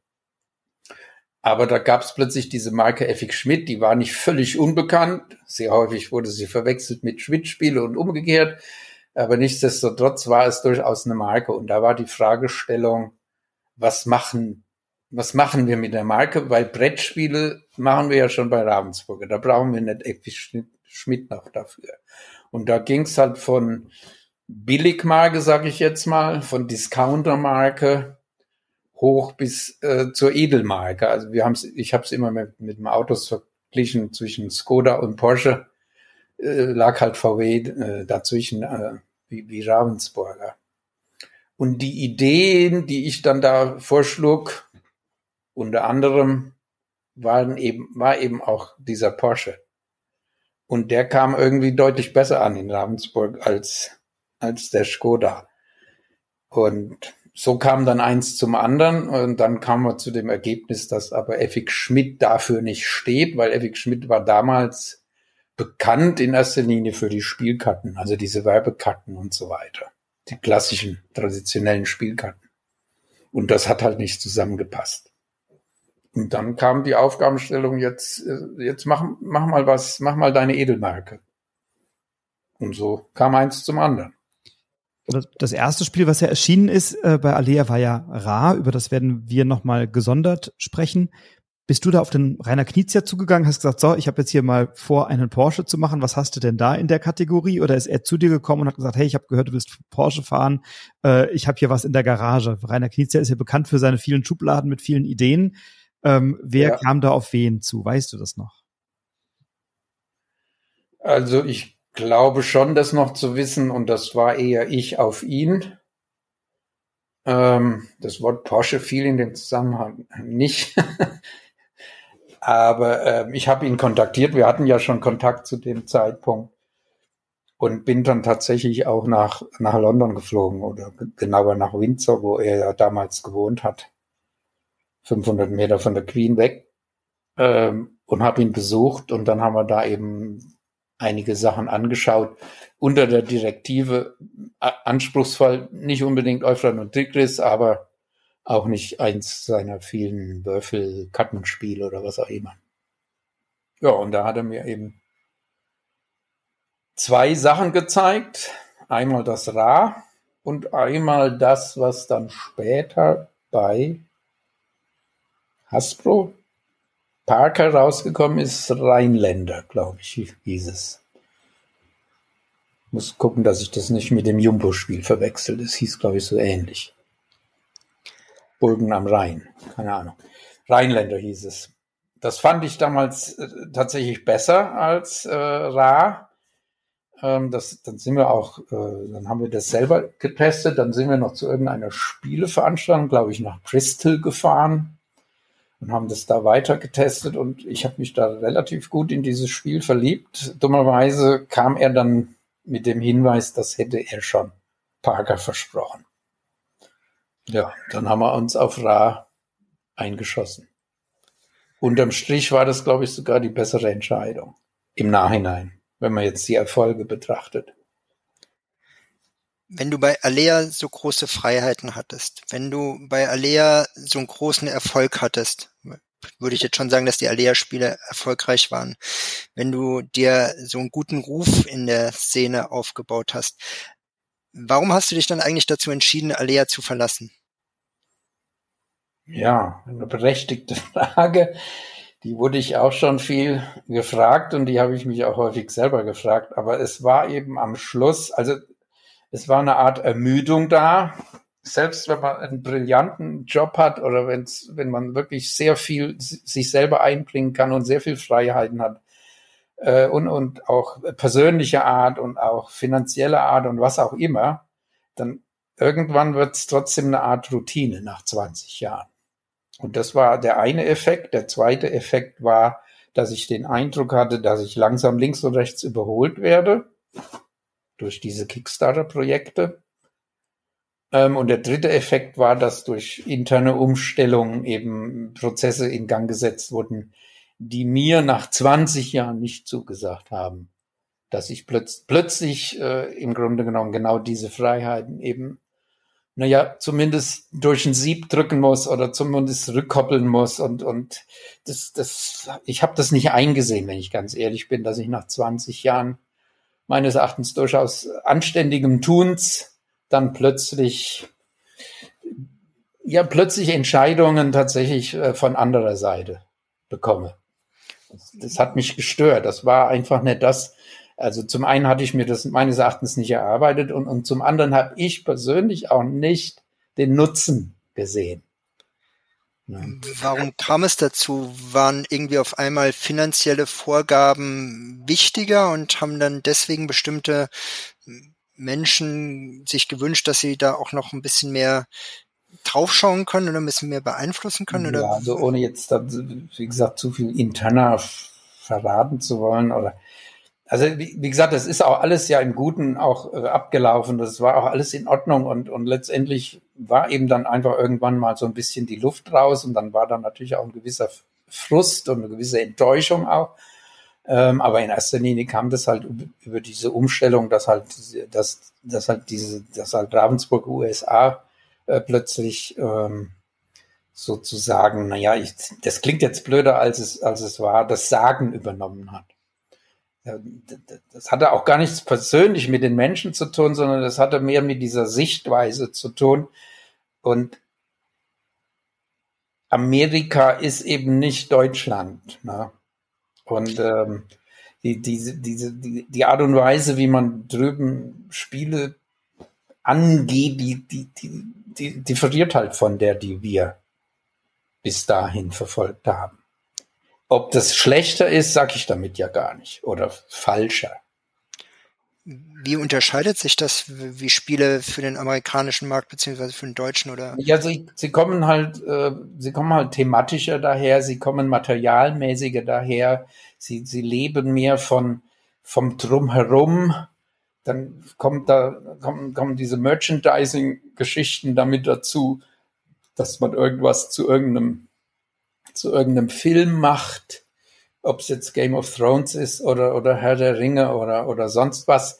Aber da gab es plötzlich diese Marke FX Schmidt, die war nicht völlig unbekannt. Sehr häufig wurde sie verwechselt mit Schmidt-Spiele und umgekehrt. Aber nichtsdestotrotz war es durchaus eine Marke. Und da war die Fragestellung, was machen, was machen wir mit der Marke? Weil Brettspiele machen wir ja schon bei Ravensburger. Da brauchen wir nicht FX Schmidt noch dafür. Und da ging es halt von Billigmarke, sage ich jetzt mal, von Discountermarke hoch bis äh, zur Edelmarke. Also wir haben es, ich habe es immer mit, mit dem Autos verglichen zwischen Skoda und Porsche. Äh, lag halt VW äh, dazwischen äh, wie, wie Ravensburger. Und die Ideen, die ich dann da vorschlug, unter anderem waren eben, war eben auch dieser Porsche. Und der kam irgendwie deutlich besser an in Ravensburg als, als der Skoda. Und so kam dann eins zum anderen und dann kam man zu dem Ergebnis, dass aber FX Schmidt dafür nicht steht, weil FX Schmidt war damals bekannt in erster Linie für die Spielkarten, also diese Werbekarten und so weiter. Die klassischen, traditionellen Spielkarten. Und das hat halt nicht zusammengepasst. Und dann kam die Aufgabenstellung jetzt, äh, jetzt mach, mach mal was, mach mal deine Edelmarke. Und so kam eins zum anderen das erste Spiel, was ja erschienen ist äh, bei Alea, war ja Ra. Über das werden wir nochmal gesondert sprechen. Bist du da auf den Rainer Knizia zugegangen, hast gesagt, so, ich habe jetzt hier mal vor, einen Porsche zu machen. Was hast du denn da in der Kategorie? Oder ist er zu dir gekommen und hat gesagt, hey, ich habe gehört, du willst Porsche fahren. Äh, ich habe hier was in der Garage. Rainer Knizia ist ja bekannt für seine vielen Schubladen mit vielen Ideen. Ähm, wer ja. kam da auf wen zu? Weißt du das noch? Also ich glaube schon, das noch zu wissen und das war eher ich auf ihn. Ähm, das Wort Porsche fiel in dem Zusammenhang nicht. [LAUGHS] Aber äh, ich habe ihn kontaktiert. Wir hatten ja schon Kontakt zu dem Zeitpunkt und bin dann tatsächlich auch nach, nach London geflogen oder genauer nach Windsor, wo er ja damals gewohnt hat. 500 Meter von der Queen weg. Ähm, und habe ihn besucht und dann haben wir da eben einige Sachen angeschaut unter der Direktive anspruchsvoll, nicht unbedingt Euphrat und Tigris, aber auch nicht eins seiner vielen Würfel-Kartenspiele oder was auch immer. Ja, und da hat er mir eben zwei Sachen gezeigt. Einmal das Ra und einmal das, was dann später bei Hasbro Parker rausgekommen ist, Rheinländer, glaube ich, hieß es. Muss gucken, dass ich das nicht mit dem Jumbo-Spiel verwechsel. Das hieß, glaube ich, so ähnlich. Burgen am Rhein, keine Ahnung. Rheinländer hieß es. Das fand ich damals äh, tatsächlich besser als äh, Ra. Ähm, das, dann sind wir auch, äh, dann haben wir das selber getestet. Dann sind wir noch zu irgendeiner Spieleveranstaltung, glaube ich, nach Bristol gefahren und haben das da weiter getestet und ich habe mich da relativ gut in dieses Spiel verliebt. Dummerweise kam er dann mit dem Hinweis, das hätte er schon Parker versprochen. Ja, dann haben wir uns auf Ra eingeschossen. Unterm Strich war das, glaube ich, sogar die bessere Entscheidung im Nachhinein, wenn man jetzt die Erfolge betrachtet wenn du bei Alea so große Freiheiten hattest, wenn du bei Alea so einen großen Erfolg hattest, würde ich jetzt schon sagen, dass die Alea-Spiele erfolgreich waren. Wenn du dir so einen guten Ruf in der Szene aufgebaut hast, warum hast du dich dann eigentlich dazu entschieden, Alea zu verlassen? Ja, eine berechtigte [LAUGHS] Frage. Die wurde ich auch schon viel gefragt und die habe ich mich auch häufig selber gefragt. Aber es war eben am Schluss, also es war eine Art Ermüdung da. Selbst wenn man einen brillanten Job hat oder wenn's, wenn man wirklich sehr viel sich selber einbringen kann und sehr viel Freiheiten hat äh, und, und auch persönliche Art und auch finanzielle Art und was auch immer, dann irgendwann wird es trotzdem eine Art Routine nach 20 Jahren. Und das war der eine Effekt. Der zweite Effekt war, dass ich den Eindruck hatte, dass ich langsam links und rechts überholt werde durch diese Kickstarter-Projekte. Ähm, und der dritte Effekt war, dass durch interne Umstellungen eben Prozesse in Gang gesetzt wurden, die mir nach 20 Jahren nicht zugesagt haben, dass ich plötz plötzlich äh, im Grunde genommen genau diese Freiheiten eben, naja, zumindest durch ein Sieb drücken muss oder zumindest rückkoppeln muss und und das das ich habe das nicht eingesehen, wenn ich ganz ehrlich bin, dass ich nach 20 Jahren meines Erachtens durchaus anständigem Tuns dann plötzlich ja plötzlich Entscheidungen tatsächlich äh, von anderer Seite bekomme. Das, das hat mich gestört. Das war einfach nicht das. Also zum einen hatte ich mir das meines Erachtens nicht erarbeitet und, und zum anderen habe ich persönlich auch nicht den Nutzen gesehen. Warum kam es dazu? Waren irgendwie auf einmal finanzielle Vorgaben wichtiger und haben dann deswegen bestimmte Menschen sich gewünscht, dass sie da auch noch ein bisschen mehr draufschauen können oder ein bisschen mehr beeinflussen können? Oder? Ja, also ohne jetzt, wie gesagt, zu viel interner verraten zu wollen oder also wie, wie, gesagt, das ist auch alles ja im Guten auch äh, abgelaufen. Das war auch alles in Ordnung und, und letztendlich war eben dann einfach irgendwann mal so ein bisschen die Luft raus und dann war dann natürlich auch ein gewisser Frust und eine gewisse Enttäuschung auch. Ähm, aber in erster Linie kam das halt über diese Umstellung, dass halt, dass, dass halt diese, dass halt Ravensburg USA äh, plötzlich ähm, sozusagen, naja, ich, das klingt jetzt blöder als es, als es war, das Sagen übernommen hat das hatte auch gar nichts persönlich mit den Menschen zu tun, sondern das hatte mehr mit dieser Sichtweise zu tun. Und Amerika ist eben nicht Deutschland. Ne? Und ähm, die, diese, diese, die, die Art und Weise, wie man drüben Spiele angeht, die, die, die, die differiert halt von der, die wir bis dahin verfolgt haben. Ob das schlechter ist, sage ich damit ja gar nicht. Oder falscher. Wie unterscheidet sich das, wie Spiele für den amerikanischen Markt beziehungsweise für den deutschen oder? Ja, sie, sie kommen halt, äh, sie kommen halt thematischer daher, sie kommen materialmäßiger daher, sie, sie leben mehr von vom Drumherum. Dann kommt da kommen, kommen diese Merchandising-Geschichten damit dazu, dass man irgendwas zu irgendeinem zu irgendeinem Film macht, ob es jetzt Game of Thrones ist oder, oder Herr der Ringe oder, oder sonst was.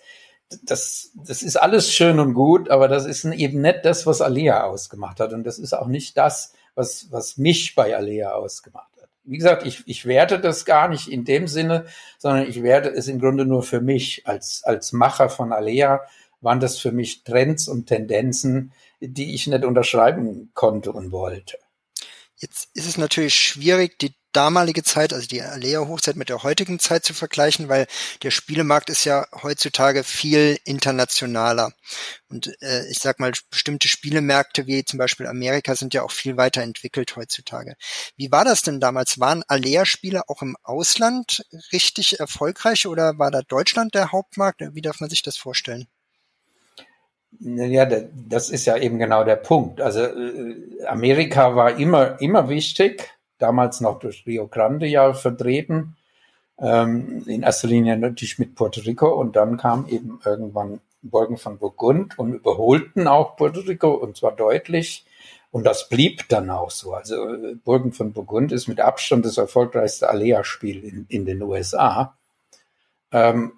Das, das ist alles schön und gut, aber das ist eben nicht das, was Alea ausgemacht hat. Und das ist auch nicht das, was, was mich bei Alea ausgemacht hat. Wie gesagt, ich, ich werte das gar nicht in dem Sinne, sondern ich werte es im Grunde nur für mich als, als Macher von Alea waren das für mich Trends und Tendenzen, die ich nicht unterschreiben konnte und wollte. Jetzt ist es natürlich schwierig, die damalige Zeit, also die Alea-Hochzeit mit der heutigen Zeit zu vergleichen, weil der Spielemarkt ist ja heutzutage viel internationaler. Und äh, ich sag mal, bestimmte Spielemärkte wie zum Beispiel Amerika sind ja auch viel weiter entwickelt heutzutage. Wie war das denn damals? Waren Alea-Spiele auch im Ausland richtig erfolgreich oder war da Deutschland der Hauptmarkt? Wie darf man sich das vorstellen? Ja, das ist ja eben genau der Punkt. Also äh, Amerika war immer, immer wichtig, damals noch durch Rio Grande ja vertreten, ähm, in erster Linie natürlich mit Puerto Rico und dann kam eben irgendwann Burgen von Burgund und überholten auch Puerto Rico und zwar deutlich. Und das blieb dann auch so. Also äh, Burgen von Burgund ist mit Abstand das erfolgreichste Alea-Spiel in, in den USA. Ähm,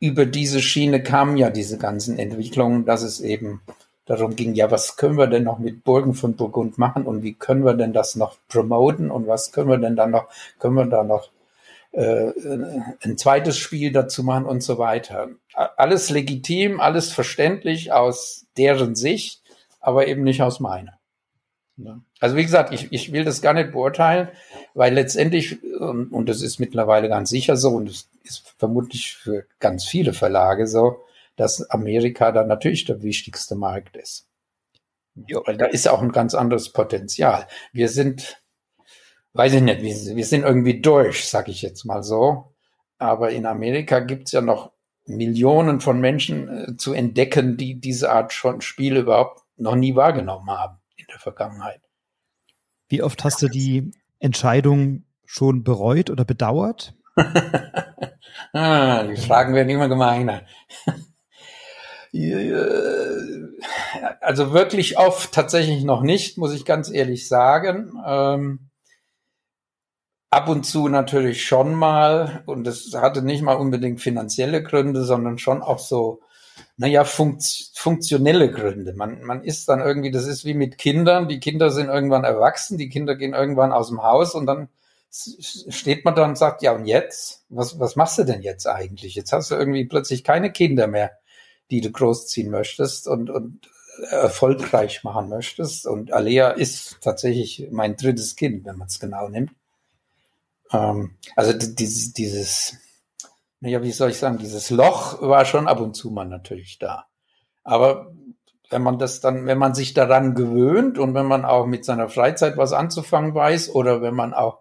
über diese Schiene kamen ja diese ganzen Entwicklungen, dass es eben darum ging, ja, was können wir denn noch mit Burgen von Burgund machen und wie können wir denn das noch promoten und was können wir denn dann noch, können wir da noch äh, ein zweites Spiel dazu machen und so weiter. Alles legitim, alles verständlich aus deren Sicht, aber eben nicht aus meiner. Also wie gesagt, ich, ich will das gar nicht beurteilen, weil letztendlich, und, und das ist mittlerweile ganz sicher so, und es ist vermutlich für ganz viele Verlage so, dass Amerika da natürlich der wichtigste Markt ist. Ja, weil da ist auch ein ganz anderes Potenzial. Wir sind, weiß ich nicht, wir, wir sind irgendwie durch, sag ich jetzt mal so. Aber in Amerika gibt's ja noch Millionen von Menschen äh, zu entdecken, die diese Art von Spiele überhaupt noch nie wahrgenommen haben der Vergangenheit. Wie oft hast du die Entscheidung schon bereut oder bedauert? [LAUGHS] ah, die Fragen werden immer gemeiner. [LAUGHS] also wirklich oft tatsächlich noch nicht, muss ich ganz ehrlich sagen. Ähm, ab und zu natürlich schon mal, und das hatte nicht mal unbedingt finanzielle Gründe, sondern schon auch so, naja, funkt, funktionelle Gründe. Man, man ist dann irgendwie, das ist wie mit Kindern, die Kinder sind irgendwann erwachsen, die Kinder gehen irgendwann aus dem Haus und dann steht man da und sagt, ja und jetzt? Was, was machst du denn jetzt eigentlich? Jetzt hast du irgendwie plötzlich keine Kinder mehr, die du großziehen möchtest und, und erfolgreich machen möchtest. Und Alea ist tatsächlich mein drittes Kind, wenn man es genau nimmt. Ähm, also dieses, dieses, naja, wie soll ich sagen, dieses Loch war schon ab und zu mal natürlich da. Aber wenn man das dann, wenn man sich daran gewöhnt und wenn man auch mit seiner Freizeit was anzufangen weiß oder wenn man auch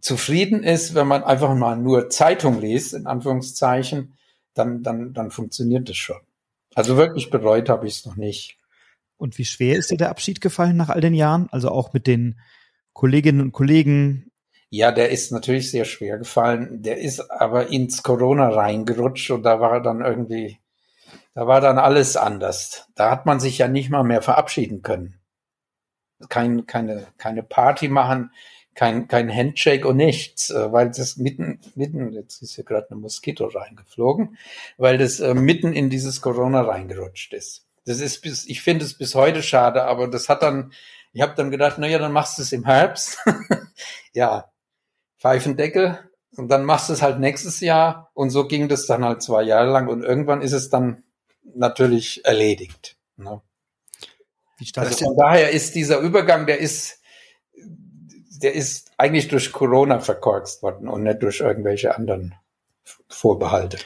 zufrieden ist, wenn man einfach mal nur Zeitung liest, in Anführungszeichen, dann, dann, dann funktioniert das schon. Also wirklich bereut habe ich es noch nicht. Und wie schwer ist dir der Abschied gefallen nach all den Jahren? Also auch mit den Kolleginnen und Kollegen, ja, der ist natürlich sehr schwer gefallen. Der ist aber ins Corona reingerutscht und da war dann irgendwie, da war dann alles anders. Da hat man sich ja nicht mal mehr verabschieden können. Kein, keine, keine Party machen, kein, kein Handshake und nichts, äh, weil das mitten, mitten, jetzt ist hier gerade eine Moskito reingeflogen, weil das äh, mitten in dieses Corona reingerutscht ist. Das ist bis, ich finde es bis heute schade, aber das hat dann, ich habe dann gedacht, na ja, dann machst du es im Herbst. [LAUGHS] ja, Pfeifendeckel und dann machst du es halt nächstes Jahr und so ging das dann halt zwei Jahre lang und irgendwann ist es dann natürlich erledigt. Ne? Also von daher ist dieser Übergang, der ist, der ist eigentlich durch Corona verkorkst worden und nicht durch irgendwelche anderen Vorbehalte.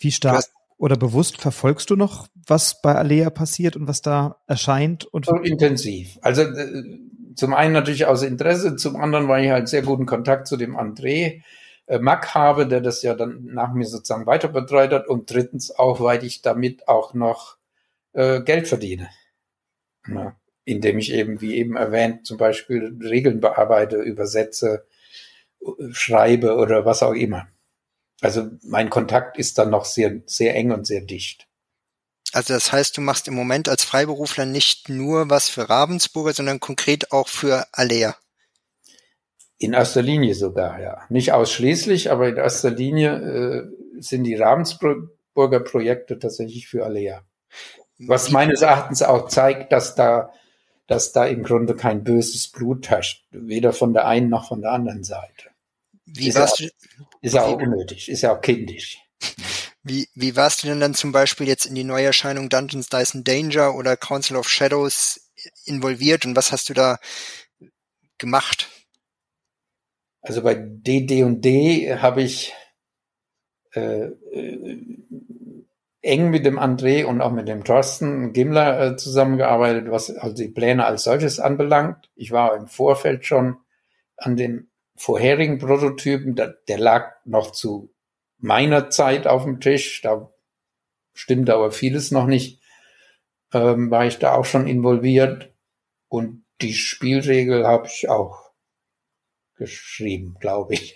Wie stark oder bewusst verfolgst du noch, was bei Alea passiert und was da erscheint? Und so intensiv. Also äh, zum einen natürlich aus Interesse, zum anderen, weil ich halt sehr guten Kontakt zu dem André äh, Mack habe, der das ja dann nach mir sozusagen weiter betreut hat und drittens auch, weil ich damit auch noch äh, Geld verdiene. Ja, indem ich eben, wie eben erwähnt, zum Beispiel Regeln bearbeite, übersetze, schreibe oder was auch immer. Also mein Kontakt ist dann noch sehr, sehr eng und sehr dicht. Also das heißt, du machst im Moment als Freiberufler nicht nur was für Ravensburger, sondern konkret auch für Alea. In erster Linie sogar, ja. Nicht ausschließlich, aber in erster Linie äh, sind die Ravensburger Projekte tatsächlich für Alea. Was meines Erachtens auch zeigt, dass da, dass da im Grunde kein böses Blut herrscht, weder von der einen noch von der anderen Seite. Wie ist, warst ja, du, ist ja auch unnötig, ist ja auch kindisch. [LAUGHS] Wie, wie warst du denn dann zum Beispiel jetzt in die Neuerscheinung Dungeons Dice Danger oder Council of Shadows involviert und was hast du da gemacht? Also bei DD&D habe ich äh, äh, eng mit dem André und auch mit dem Thorsten Gimler äh, zusammengearbeitet, was also die Pläne als solches anbelangt. Ich war im Vorfeld schon an den vorherigen Prototypen, der, der lag noch zu meiner Zeit auf dem Tisch, da stimmte aber vieles noch nicht, ähm, war ich da auch schon involviert und die Spielregel habe ich auch geschrieben, glaube ich.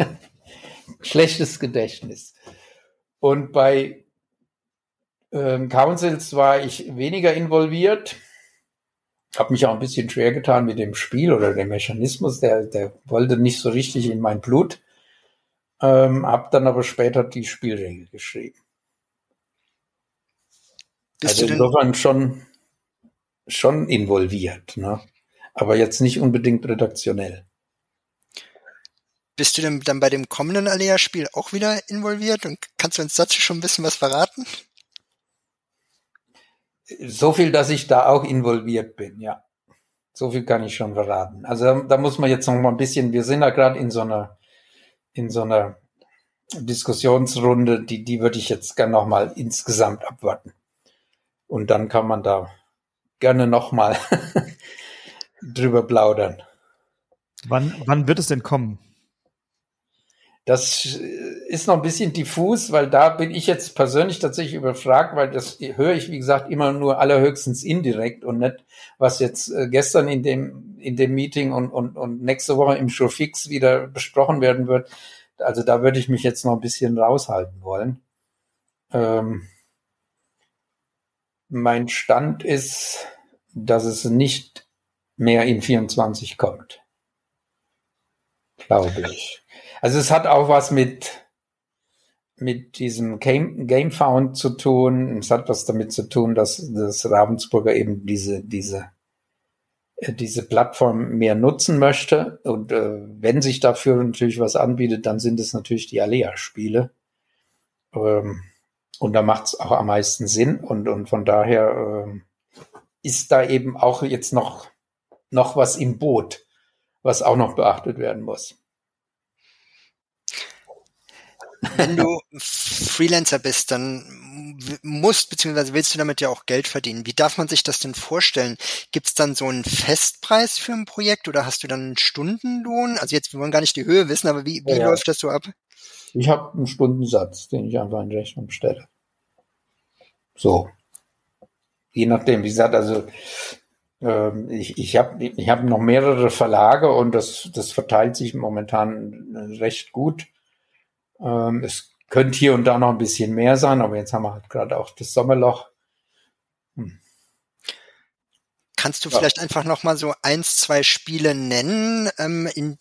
[LAUGHS] Schlechtes Gedächtnis. Und bei ähm, Councils war ich weniger involviert, habe mich auch ein bisschen schwer getan mit dem Spiel oder dem Mechanismus, der, der wollte nicht so richtig in mein Blut. Ähm, hab dann aber später die Spielregel geschrieben. Bist also insofern schon, schon involviert, ne? aber jetzt nicht unbedingt redaktionell. Bist du denn dann bei dem kommenden Alea-Spiel auch wieder involviert und kannst du uns dazu schon ein bisschen was verraten? So viel, dass ich da auch involviert bin, ja. So viel kann ich schon verraten. Also da muss man jetzt noch mal ein bisschen, wir sind da gerade in so einer in so einer Diskussionsrunde, die, die würde ich jetzt gerne nochmal insgesamt abwarten. Und dann kann man da gerne nochmal [LAUGHS] drüber plaudern. Wann, wann wird es denn kommen? Das ist noch ein bisschen diffus, weil da bin ich jetzt persönlich tatsächlich überfragt, weil das höre ich, wie gesagt, immer nur allerhöchstens indirekt und nicht, was jetzt äh, gestern in dem, in dem Meeting und, und, und nächste Woche im Showfix wieder besprochen werden wird. Also da würde ich mich jetzt noch ein bisschen raushalten wollen. Ähm, mein Stand ist, dass es nicht mehr in 24 kommt. Glaube ich. Also es hat auch was mit, mit diesem Game, Gamefound zu tun. Es hat was damit zu tun, dass, dass Ravensburger eben diese, diese, diese Plattform mehr nutzen möchte. Und äh, wenn sich dafür natürlich was anbietet, dann sind es natürlich die Alea-Spiele. Ähm, und da macht es auch am meisten Sinn. Und, und von daher ähm, ist da eben auch jetzt noch, noch was im Boot, was auch noch beachtet werden muss. Wenn du Freelancer bist, dann musst beziehungsweise willst du damit ja auch Geld verdienen. Wie darf man sich das denn vorstellen? Gibt es dann so einen Festpreis für ein Projekt oder hast du dann einen Stundenlohn? Also jetzt, wir wollen gar nicht die Höhe wissen, aber wie, wie ja, läuft das so ab? Ich habe einen Stundensatz, den ich einfach in Rechnung stelle. So. Je nachdem, wie gesagt, also ähm, ich, ich habe ich hab noch mehrere Verlage und das, das verteilt sich momentan recht gut. Ähm, es könnte hier und da noch ein bisschen mehr sein, aber jetzt haben wir halt gerade auch das Sommerloch. Hm. Kannst du ja. vielleicht einfach noch mal so eins, zwei Spiele nennen, ähm, in,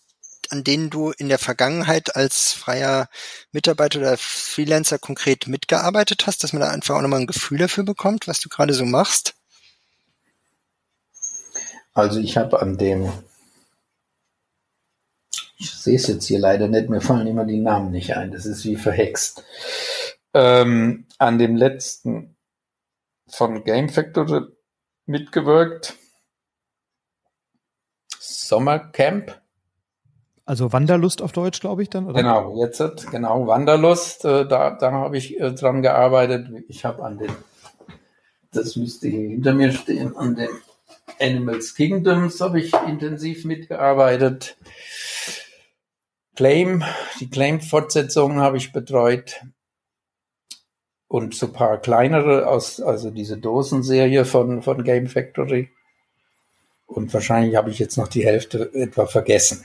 an denen du in der Vergangenheit als freier Mitarbeiter oder Freelancer konkret mitgearbeitet hast, dass man da einfach auch nochmal ein Gefühl dafür bekommt, was du gerade so machst? Also ich habe an dem ich sehe es jetzt hier leider nicht, mir fallen immer die Namen nicht ein. Das ist wie verhext. Ähm, an dem letzten von Game Factory mitgewirkt. Sommercamp. Also Wanderlust auf Deutsch, glaube ich dann, oder? Genau, jetzt, genau, Wanderlust, äh, da, da habe ich äh, dran gearbeitet. Ich habe an den, das müsste hier hinter mir stehen, an den Animals Kingdoms habe ich intensiv mitgearbeitet. Claim, die Claim-Fortsetzungen habe ich betreut und so ein paar kleinere aus, also diese Dosenserie von, von Game Factory. Und wahrscheinlich habe ich jetzt noch die Hälfte etwa vergessen.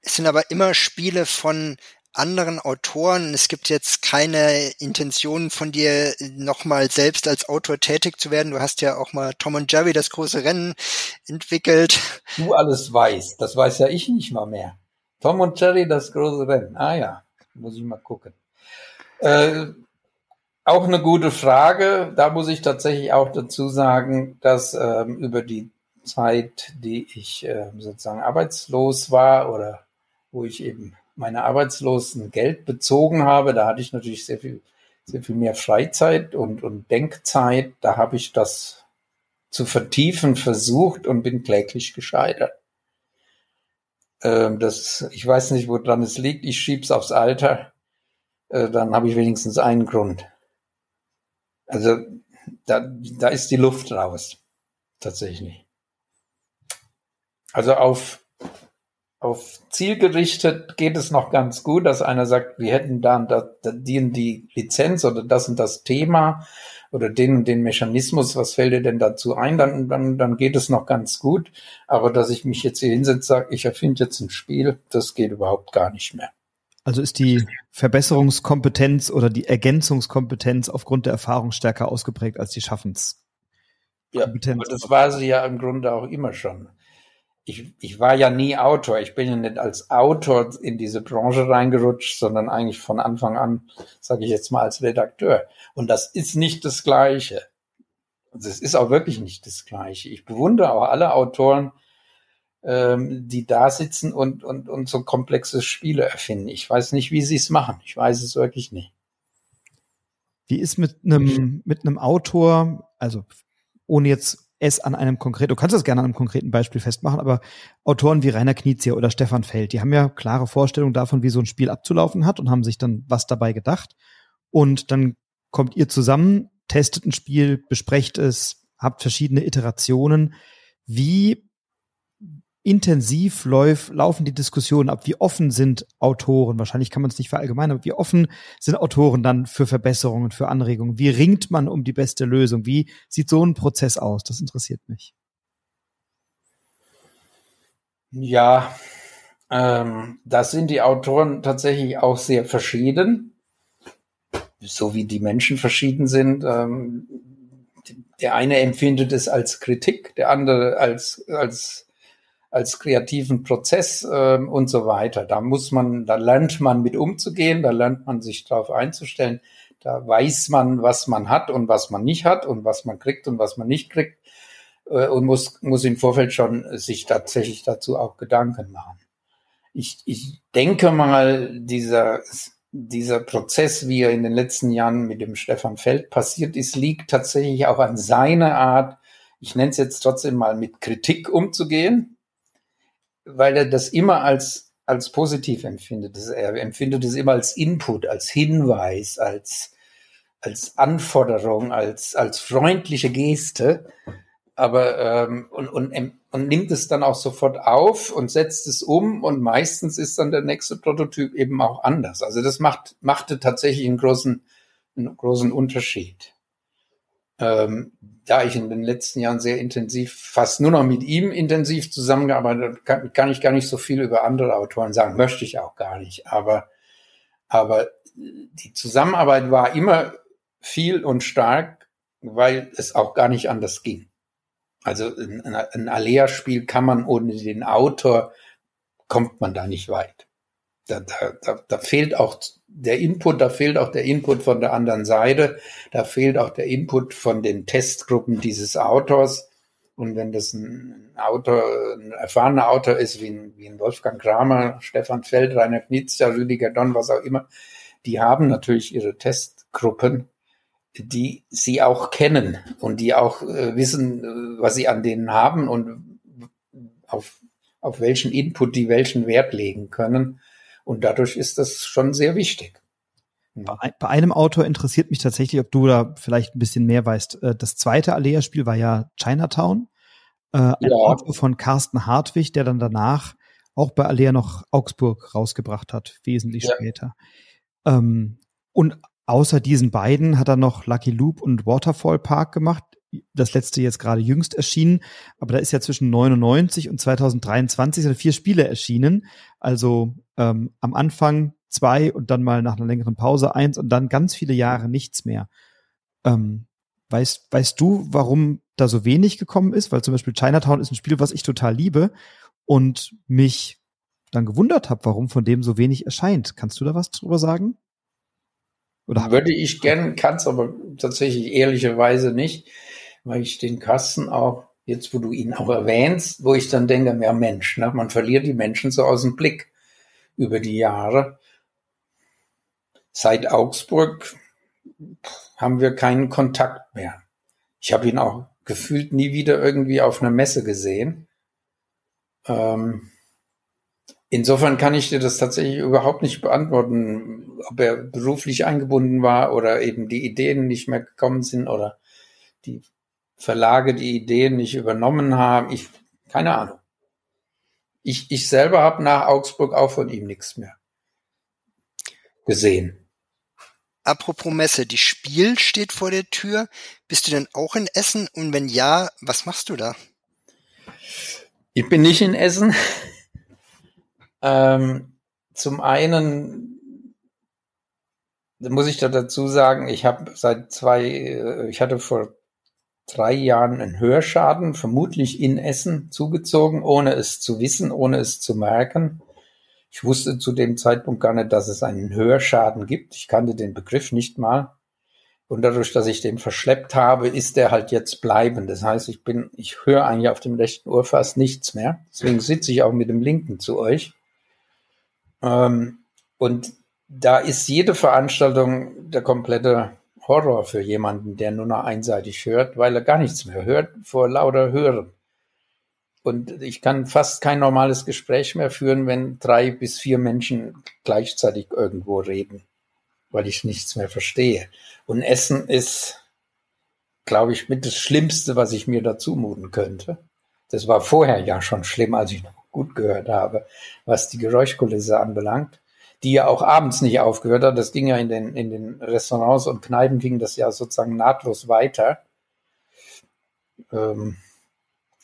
Es sind aber immer Spiele von anderen Autoren. Es gibt jetzt keine Intention von dir, nochmal selbst als Autor tätig zu werden. Du hast ja auch mal Tom und Jerry das große Rennen entwickelt. Du alles weißt, das weiß ja ich nicht mal mehr. Tom und Jerry, das große Rennen. Ah ja, muss ich mal gucken. Äh, auch eine gute Frage. Da muss ich tatsächlich auch dazu sagen, dass ähm, über die Zeit, die ich äh, sozusagen arbeitslos war oder wo ich eben meine arbeitslosen Geld bezogen habe, da hatte ich natürlich sehr viel, sehr viel mehr Freizeit und, und Denkzeit. Da habe ich das zu vertiefen versucht und bin kläglich gescheitert. Ähm, das, ich weiß nicht, woran es liegt. Ich schieb's aufs Alter. Äh, dann habe ich wenigstens einen Grund. Also da, da ist die Luft raus. Tatsächlich. Also auf, auf Ziel gerichtet geht es noch ganz gut, dass einer sagt, wir hätten dann da, da, die, die Lizenz oder das und das Thema oder den und den Mechanismus, was fällt dir denn dazu ein, dann, dann, dann geht es noch ganz gut. Aber dass ich mich jetzt hier hinsetze, sage, ich erfinde jetzt ein Spiel, das geht überhaupt gar nicht mehr. Also ist die Verbesserungskompetenz oder die Ergänzungskompetenz aufgrund der Erfahrung stärker ausgeprägt als die Schaffenskompetenz? Ja, aber das war sie ja im Grunde auch immer schon ich, ich war ja nie Autor. Ich bin ja nicht als Autor in diese Branche reingerutscht, sondern eigentlich von Anfang an, sage ich jetzt mal, als Redakteur. Und das ist nicht das Gleiche. Es ist auch wirklich nicht das Gleiche. Ich bewundere auch alle Autoren, ähm, die da sitzen und, und, und so komplexe Spiele erfinden. Ich weiß nicht, wie sie es machen. Ich weiß es wirklich nicht. Wie ist mit einem, mit einem Autor, also ohne jetzt es an einem konkreten, du kannst es gerne an einem konkreten Beispiel festmachen, aber Autoren wie Rainer Knizia oder Stefan Feld, die haben ja klare Vorstellungen davon, wie so ein Spiel abzulaufen hat und haben sich dann was dabei gedacht. Und dann kommt ihr zusammen, testet ein Spiel, besprecht es, habt verschiedene Iterationen. Wie intensiv läuft, laufen die Diskussionen ab? Wie offen sind Autoren? Wahrscheinlich kann man es nicht verallgemeinern, aber wie offen sind Autoren dann für Verbesserungen, für Anregungen? Wie ringt man um die beste Lösung? Wie sieht so ein Prozess aus? Das interessiert mich. Ja, ähm, da sind die Autoren tatsächlich auch sehr verschieden, so wie die Menschen verschieden sind. Ähm, der eine empfindet es als Kritik, der andere als, als, als kreativen Prozess ähm, und so weiter. Da muss man, da lernt man mit umzugehen, da lernt man sich darauf einzustellen, da weiß man, was man hat und was man nicht hat und was man kriegt und was man nicht kriegt äh, und muss, muss im Vorfeld schon sich tatsächlich dazu auch Gedanken machen. Ich, ich denke mal, dieser dieser Prozess, wie er in den letzten Jahren mit dem Stefan Feld passiert ist, liegt tatsächlich auch an seiner Art, ich nenne es jetzt trotzdem mal mit Kritik umzugehen, weil er das immer als, als positiv empfindet. Er empfindet es immer als Input, als Hinweis, als, als Anforderung, als, als freundliche Geste aber ähm, und, und, und nimmt es dann auch sofort auf und setzt es um und meistens ist dann der nächste Prototyp eben auch anders. Also das macht machte tatsächlich einen großen einen großen Unterschied. Ähm, da ich in den letzten Jahren sehr intensiv, fast nur noch mit ihm intensiv zusammengearbeitet kann, kann ich gar nicht so viel über andere Autoren sagen, möchte ich auch gar nicht. Aber, aber die Zusammenarbeit war immer viel und stark, weil es auch gar nicht anders ging. Also ein, ein Alea-Spiel kann man ohne den Autor, kommt man da nicht weit. Da, da, da, da fehlt auch der Input, da fehlt auch der Input von der anderen Seite, da fehlt auch der Input von den Testgruppen dieses Autors. Und wenn das ein Autor, ein erfahrener Autor ist, wie ein, wie ein Wolfgang Kramer, Stefan Feld, Rainer Knizia, Rüdiger Don, was auch immer, die haben natürlich ihre Testgruppen die sie auch kennen und die auch äh, wissen, äh, was sie an denen haben und auf, auf welchen Input die welchen Wert legen können. Und dadurch ist das schon sehr wichtig. Bei, bei einem Autor interessiert mich tatsächlich, ob du da vielleicht ein bisschen mehr weißt. Äh, das zweite Alea-Spiel war ja Chinatown. Äh, ein ja. Autor von Carsten Hartwig, der dann danach auch bei Alea noch Augsburg rausgebracht hat, wesentlich ja. später. Ähm, und Außer diesen beiden hat er noch Lucky Loop und Waterfall Park gemacht. Das letzte jetzt gerade jüngst erschienen, aber da ist ja zwischen 99 und 2023 sind vier Spiele erschienen. Also ähm, am Anfang zwei und dann mal nach einer längeren Pause eins und dann ganz viele Jahre nichts mehr. Ähm, weißt, weißt du, warum da so wenig gekommen ist? Weil zum Beispiel Chinatown ist ein Spiel, was ich total liebe und mich dann gewundert habe, warum von dem so wenig erscheint. Kannst du da was drüber sagen? Oder würde ich gern, kann es aber tatsächlich ehrlicherweise nicht, weil ich den Kasten auch, jetzt wo du ihn auch erwähnst, wo ich dann denke, ja Mensch, ne, man verliert die Menschen so aus dem Blick über die Jahre. Seit Augsburg haben wir keinen Kontakt mehr. Ich habe ihn auch gefühlt nie wieder irgendwie auf einer Messe gesehen. Ähm, Insofern kann ich dir das tatsächlich überhaupt nicht beantworten, ob er beruflich eingebunden war oder eben die Ideen nicht mehr gekommen sind oder die Verlage die Ideen nicht übernommen haben. Ich, keine Ahnung. Ich, ich selber habe nach Augsburg auch von ihm nichts mehr gesehen. Apropos Messe, die Spiel steht vor der Tür. Bist du denn auch in Essen? Und wenn ja, was machst du da? Ich bin nicht in Essen. [LAUGHS] Ähm, zum einen muss ich da dazu sagen, ich habe seit zwei, äh, ich hatte vor drei Jahren einen Hörschaden, vermutlich in Essen zugezogen, ohne es zu wissen, ohne es zu merken. Ich wusste zu dem Zeitpunkt gar nicht, dass es einen Hörschaden gibt. Ich kannte den Begriff nicht mal. Und dadurch, dass ich den verschleppt habe, ist der halt jetzt bleibend. Das heißt, ich bin, ich höre eigentlich auf dem rechten Ohr fast nichts mehr. Deswegen sitze ich auch mit dem linken zu euch. Ähm, und da ist jede Veranstaltung der komplette Horror für jemanden, der nur noch einseitig hört, weil er gar nichts mehr hört vor lauter Hören. Und ich kann fast kein normales Gespräch mehr führen, wenn drei bis vier Menschen gleichzeitig irgendwo reden, weil ich nichts mehr verstehe. Und Essen ist, glaube ich, mit das Schlimmste, was ich mir da zumuten könnte. Das war vorher ja schon schlimm, als ich noch gut gehört habe, was die Geräuschkulisse anbelangt, die ja auch abends nicht aufgehört hat. Das ging ja in den, in den Restaurants und Kneipen ging das ja sozusagen nahtlos weiter. Ähm,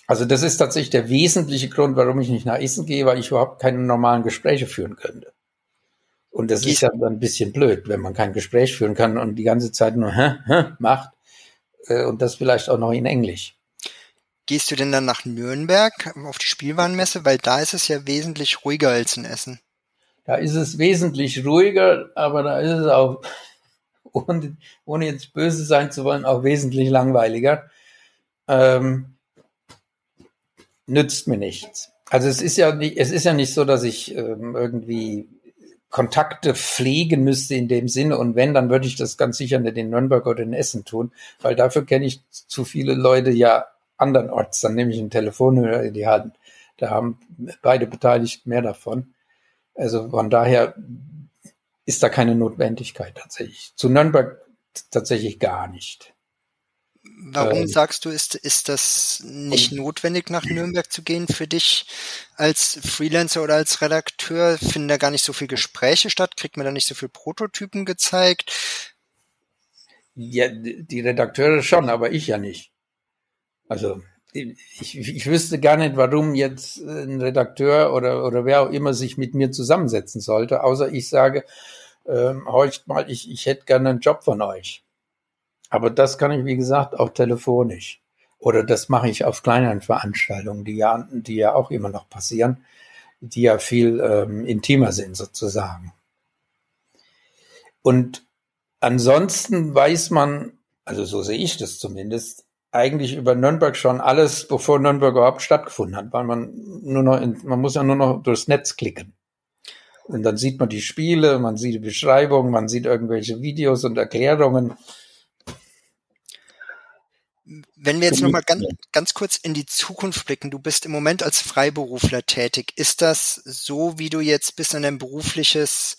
also das ist tatsächlich der wesentliche Grund, warum ich nicht nach Essen gehe, weil ich überhaupt keine normalen Gespräche führen könnte. Und das ist ja dann ein bisschen blöd, wenn man kein Gespräch führen kann und die ganze Zeit nur hä, hä, macht äh, und das vielleicht auch noch in Englisch. Gehst du denn dann nach Nürnberg auf die Spielwarenmesse? Weil da ist es ja wesentlich ruhiger als in Essen. Da ist es wesentlich ruhiger, aber da ist es auch, [LAUGHS] ohne, ohne jetzt böse sein zu wollen, auch wesentlich langweiliger. Ähm, nützt mir nichts. Also es ist ja nicht, es ist ja nicht so, dass ich ähm, irgendwie Kontakte pflegen müsste in dem Sinne. Und wenn, dann würde ich das ganz sicher nicht in Nürnberg oder in Essen tun, weil dafür kenne ich zu viele Leute ja andernorts. Dann nehme ich einen Telefonhörer in die Hand. Da haben beide Beteiligten mehr davon. Also von daher ist da keine Notwendigkeit tatsächlich. Zu Nürnberg tatsächlich gar nicht. Warum ähm, sagst du, ist, ist das nicht notwendig, nach Nürnberg zu gehen für dich als Freelancer oder als Redakteur? Finden da gar nicht so viele Gespräche statt? Kriegt man da nicht so viele Prototypen gezeigt? Ja, die Redakteure schon, aber ich ja nicht. Also ich, ich wüsste gar nicht, warum jetzt ein Redakteur oder, oder wer auch immer sich mit mir zusammensetzen sollte, außer ich sage, ähm, horcht mal, ich, ich hätte gerne einen Job von euch. Aber das kann ich, wie gesagt, auch telefonisch. Oder das mache ich auf kleineren Veranstaltungen, die ja, die ja auch immer noch passieren, die ja viel ähm, intimer sind sozusagen. Und ansonsten weiß man, also so sehe ich das zumindest, eigentlich über Nürnberg schon alles, bevor Nürnberg überhaupt stattgefunden hat, weil man nur noch, in, man muss ja nur noch durchs Netz klicken. Und dann sieht man die Spiele, man sieht die Beschreibung, man sieht irgendwelche Videos und Erklärungen. Wenn wir jetzt nochmal ganz, ganz kurz in die Zukunft blicken, du bist im Moment als Freiberufler tätig. Ist das so, wie du jetzt bis an dein berufliches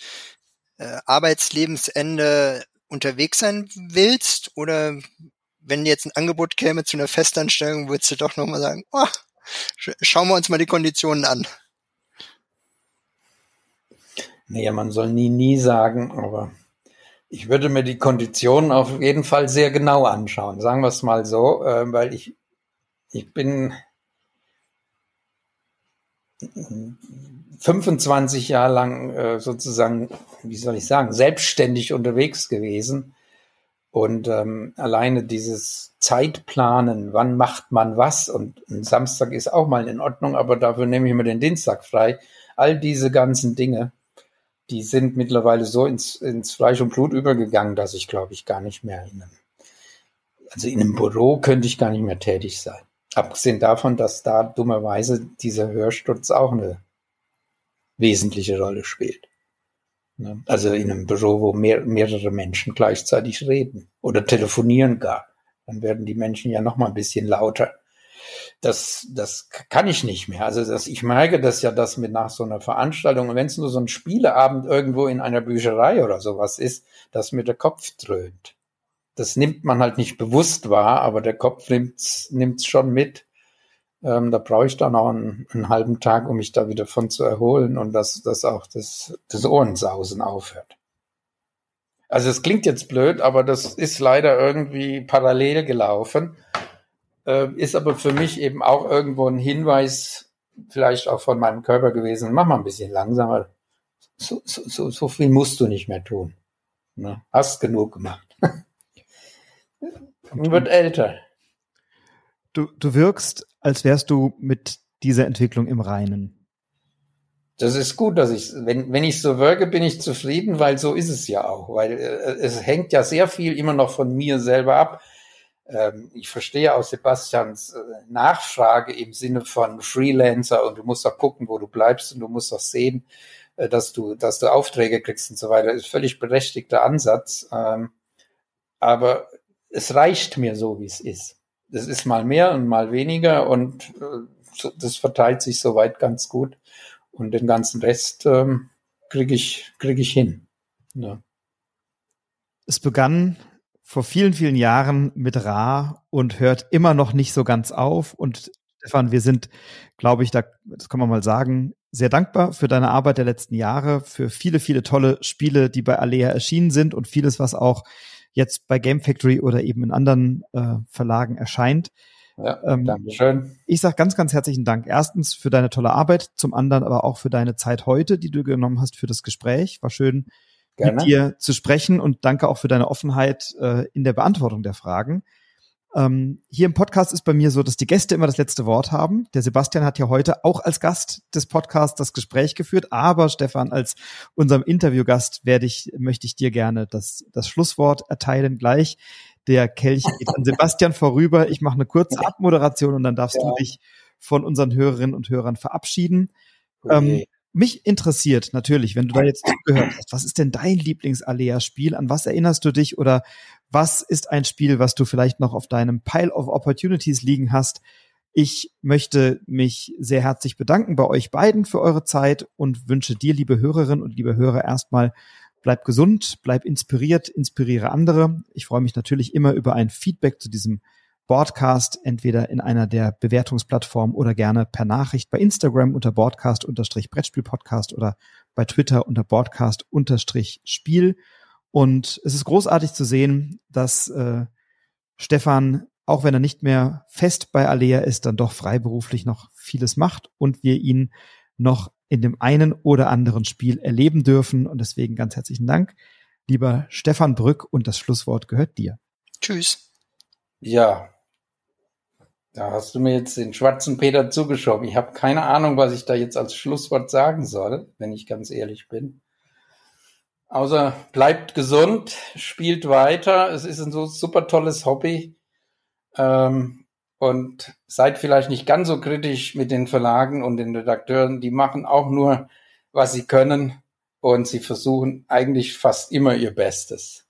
äh, Arbeitslebensende unterwegs sein willst? Oder wenn jetzt ein Angebot käme zu einer Festanstellung, würdest du doch nochmal sagen, oh, schauen wir uns mal die Konditionen an? Naja, man soll nie, nie sagen, aber ich würde mir die Konditionen auf jeden Fall sehr genau anschauen, sagen wir es mal so, äh, weil ich, ich bin 25 Jahre lang äh, sozusagen, wie soll ich sagen, selbstständig unterwegs gewesen. Und ähm, alleine dieses Zeitplanen, wann macht man was und ein Samstag ist auch mal in Ordnung, aber dafür nehme ich mir den Dienstag frei. All diese ganzen Dinge, die sind mittlerweile so ins, ins Fleisch und Blut übergegangen, dass ich glaube ich gar nicht mehr in einem, also in einem Büro könnte ich gar nicht mehr tätig sein. Abgesehen davon, dass da dummerweise dieser Hörsturz auch eine wesentliche Rolle spielt. Ne? Also in einem Büro, wo mehr, mehrere Menschen gleichzeitig reden oder telefonieren gar. Dann werden die Menschen ja noch mal ein bisschen lauter das, das kann ich nicht mehr. Also das, ich merke das ja, dass mit nach so einer Veranstaltung, wenn es nur so ein Spieleabend irgendwo in einer Bücherei oder sowas ist, dass mir der Kopf dröhnt. Das nimmt man halt nicht bewusst wahr, aber der Kopf nimmt's, nimmt's schon mit. Ähm, da brauche ich dann auch einen, einen, halben Tag, um mich da wieder von zu erholen und dass, dass auch das, das Ohrensausen aufhört. Also es klingt jetzt blöd, aber das ist leider irgendwie parallel gelaufen. Äh, ist aber für mich eben auch irgendwo ein Hinweis, vielleicht auch von meinem Körper gewesen, mach mal ein bisschen langsamer. So, so, so, so viel musst du nicht mehr tun. Ne? Hast genug gemacht. Man [LAUGHS] wird älter. Du, du wirkst, als wärst du mit dieser Entwicklung im Reinen. Das ist gut, dass ich, wenn, wenn ich so wirke, bin ich zufrieden, weil so ist es ja auch, weil äh, es hängt ja sehr viel immer noch von mir selber ab ähm, ich verstehe aus Sebastians äh, Nachfrage im Sinne von Freelancer und du musst auch gucken, wo du bleibst und du musst auch sehen, äh, dass du, dass du Aufträge kriegst und so weiter. Das ist völlig berechtigter Ansatz. Ähm, aber es reicht mir so, wie es ist. Das ist mal mehr und mal weniger und äh, das verteilt sich soweit ganz gut. Und den ganzen Rest ähm, kriege ich, krieg ich hin. Ja. Es begann vor vielen, vielen Jahren mit Ra und hört immer noch nicht so ganz auf. Und Stefan, wir sind, glaube ich, da, das kann man mal sagen, sehr dankbar für deine Arbeit der letzten Jahre, für viele, viele tolle Spiele, die bei Alea erschienen sind und vieles, was auch jetzt bei Game Factory oder eben in anderen äh, Verlagen erscheint. Ja, ähm, Dankeschön. Ich sage ganz, ganz herzlichen Dank. Erstens für deine tolle Arbeit, zum anderen aber auch für deine Zeit heute, die du genommen hast für das Gespräch. War schön, Gerne. mit dir zu sprechen und danke auch für deine Offenheit äh, in der Beantwortung der Fragen. Ähm, hier im Podcast ist bei mir so, dass die Gäste immer das letzte Wort haben. Der Sebastian hat ja heute auch als Gast des Podcasts das Gespräch geführt, aber Stefan, als unserem Interviewgast werde ich, möchte ich dir gerne das, das Schlusswort erteilen gleich. Der Kelch geht an Sebastian [LAUGHS] vorüber. Ich mache eine kurze Abmoderation und dann darfst ja. du dich von unseren Hörerinnen und Hörern verabschieden. Okay. Ähm, mich interessiert natürlich, wenn du da jetzt zugehört hast, was ist denn dein Lieblings-Alea-Spiel? An was erinnerst du dich? Oder was ist ein Spiel, was du vielleicht noch auf deinem Pile of Opportunities liegen hast? Ich möchte mich sehr herzlich bedanken bei euch beiden für eure Zeit und wünsche dir, liebe Hörerinnen und liebe Hörer, erstmal bleib gesund, bleib inspiriert, inspiriere andere. Ich freue mich natürlich immer über ein Feedback zu diesem Broadcast entweder in einer der Bewertungsplattformen oder gerne per Nachricht bei Instagram unter Broadcast-Brettspiel-Podcast oder bei Twitter unter Broadcast-Spiel. Und es ist großartig zu sehen, dass äh, Stefan, auch wenn er nicht mehr fest bei Alea ist, dann doch freiberuflich noch vieles macht und wir ihn noch in dem einen oder anderen Spiel erleben dürfen. Und deswegen ganz herzlichen Dank, lieber Stefan Brück. Und das Schlusswort gehört dir. Tschüss. Ja, da hast du mir jetzt den schwarzen Peter zugeschoben. Ich habe keine Ahnung, was ich da jetzt als Schlusswort sagen soll, wenn ich ganz ehrlich bin. Außer bleibt gesund, spielt weiter. Es ist ein so super tolles Hobby. Ähm, und seid vielleicht nicht ganz so kritisch mit den Verlagen und den Redakteuren. Die machen auch nur, was sie können. Und sie versuchen eigentlich fast immer ihr Bestes.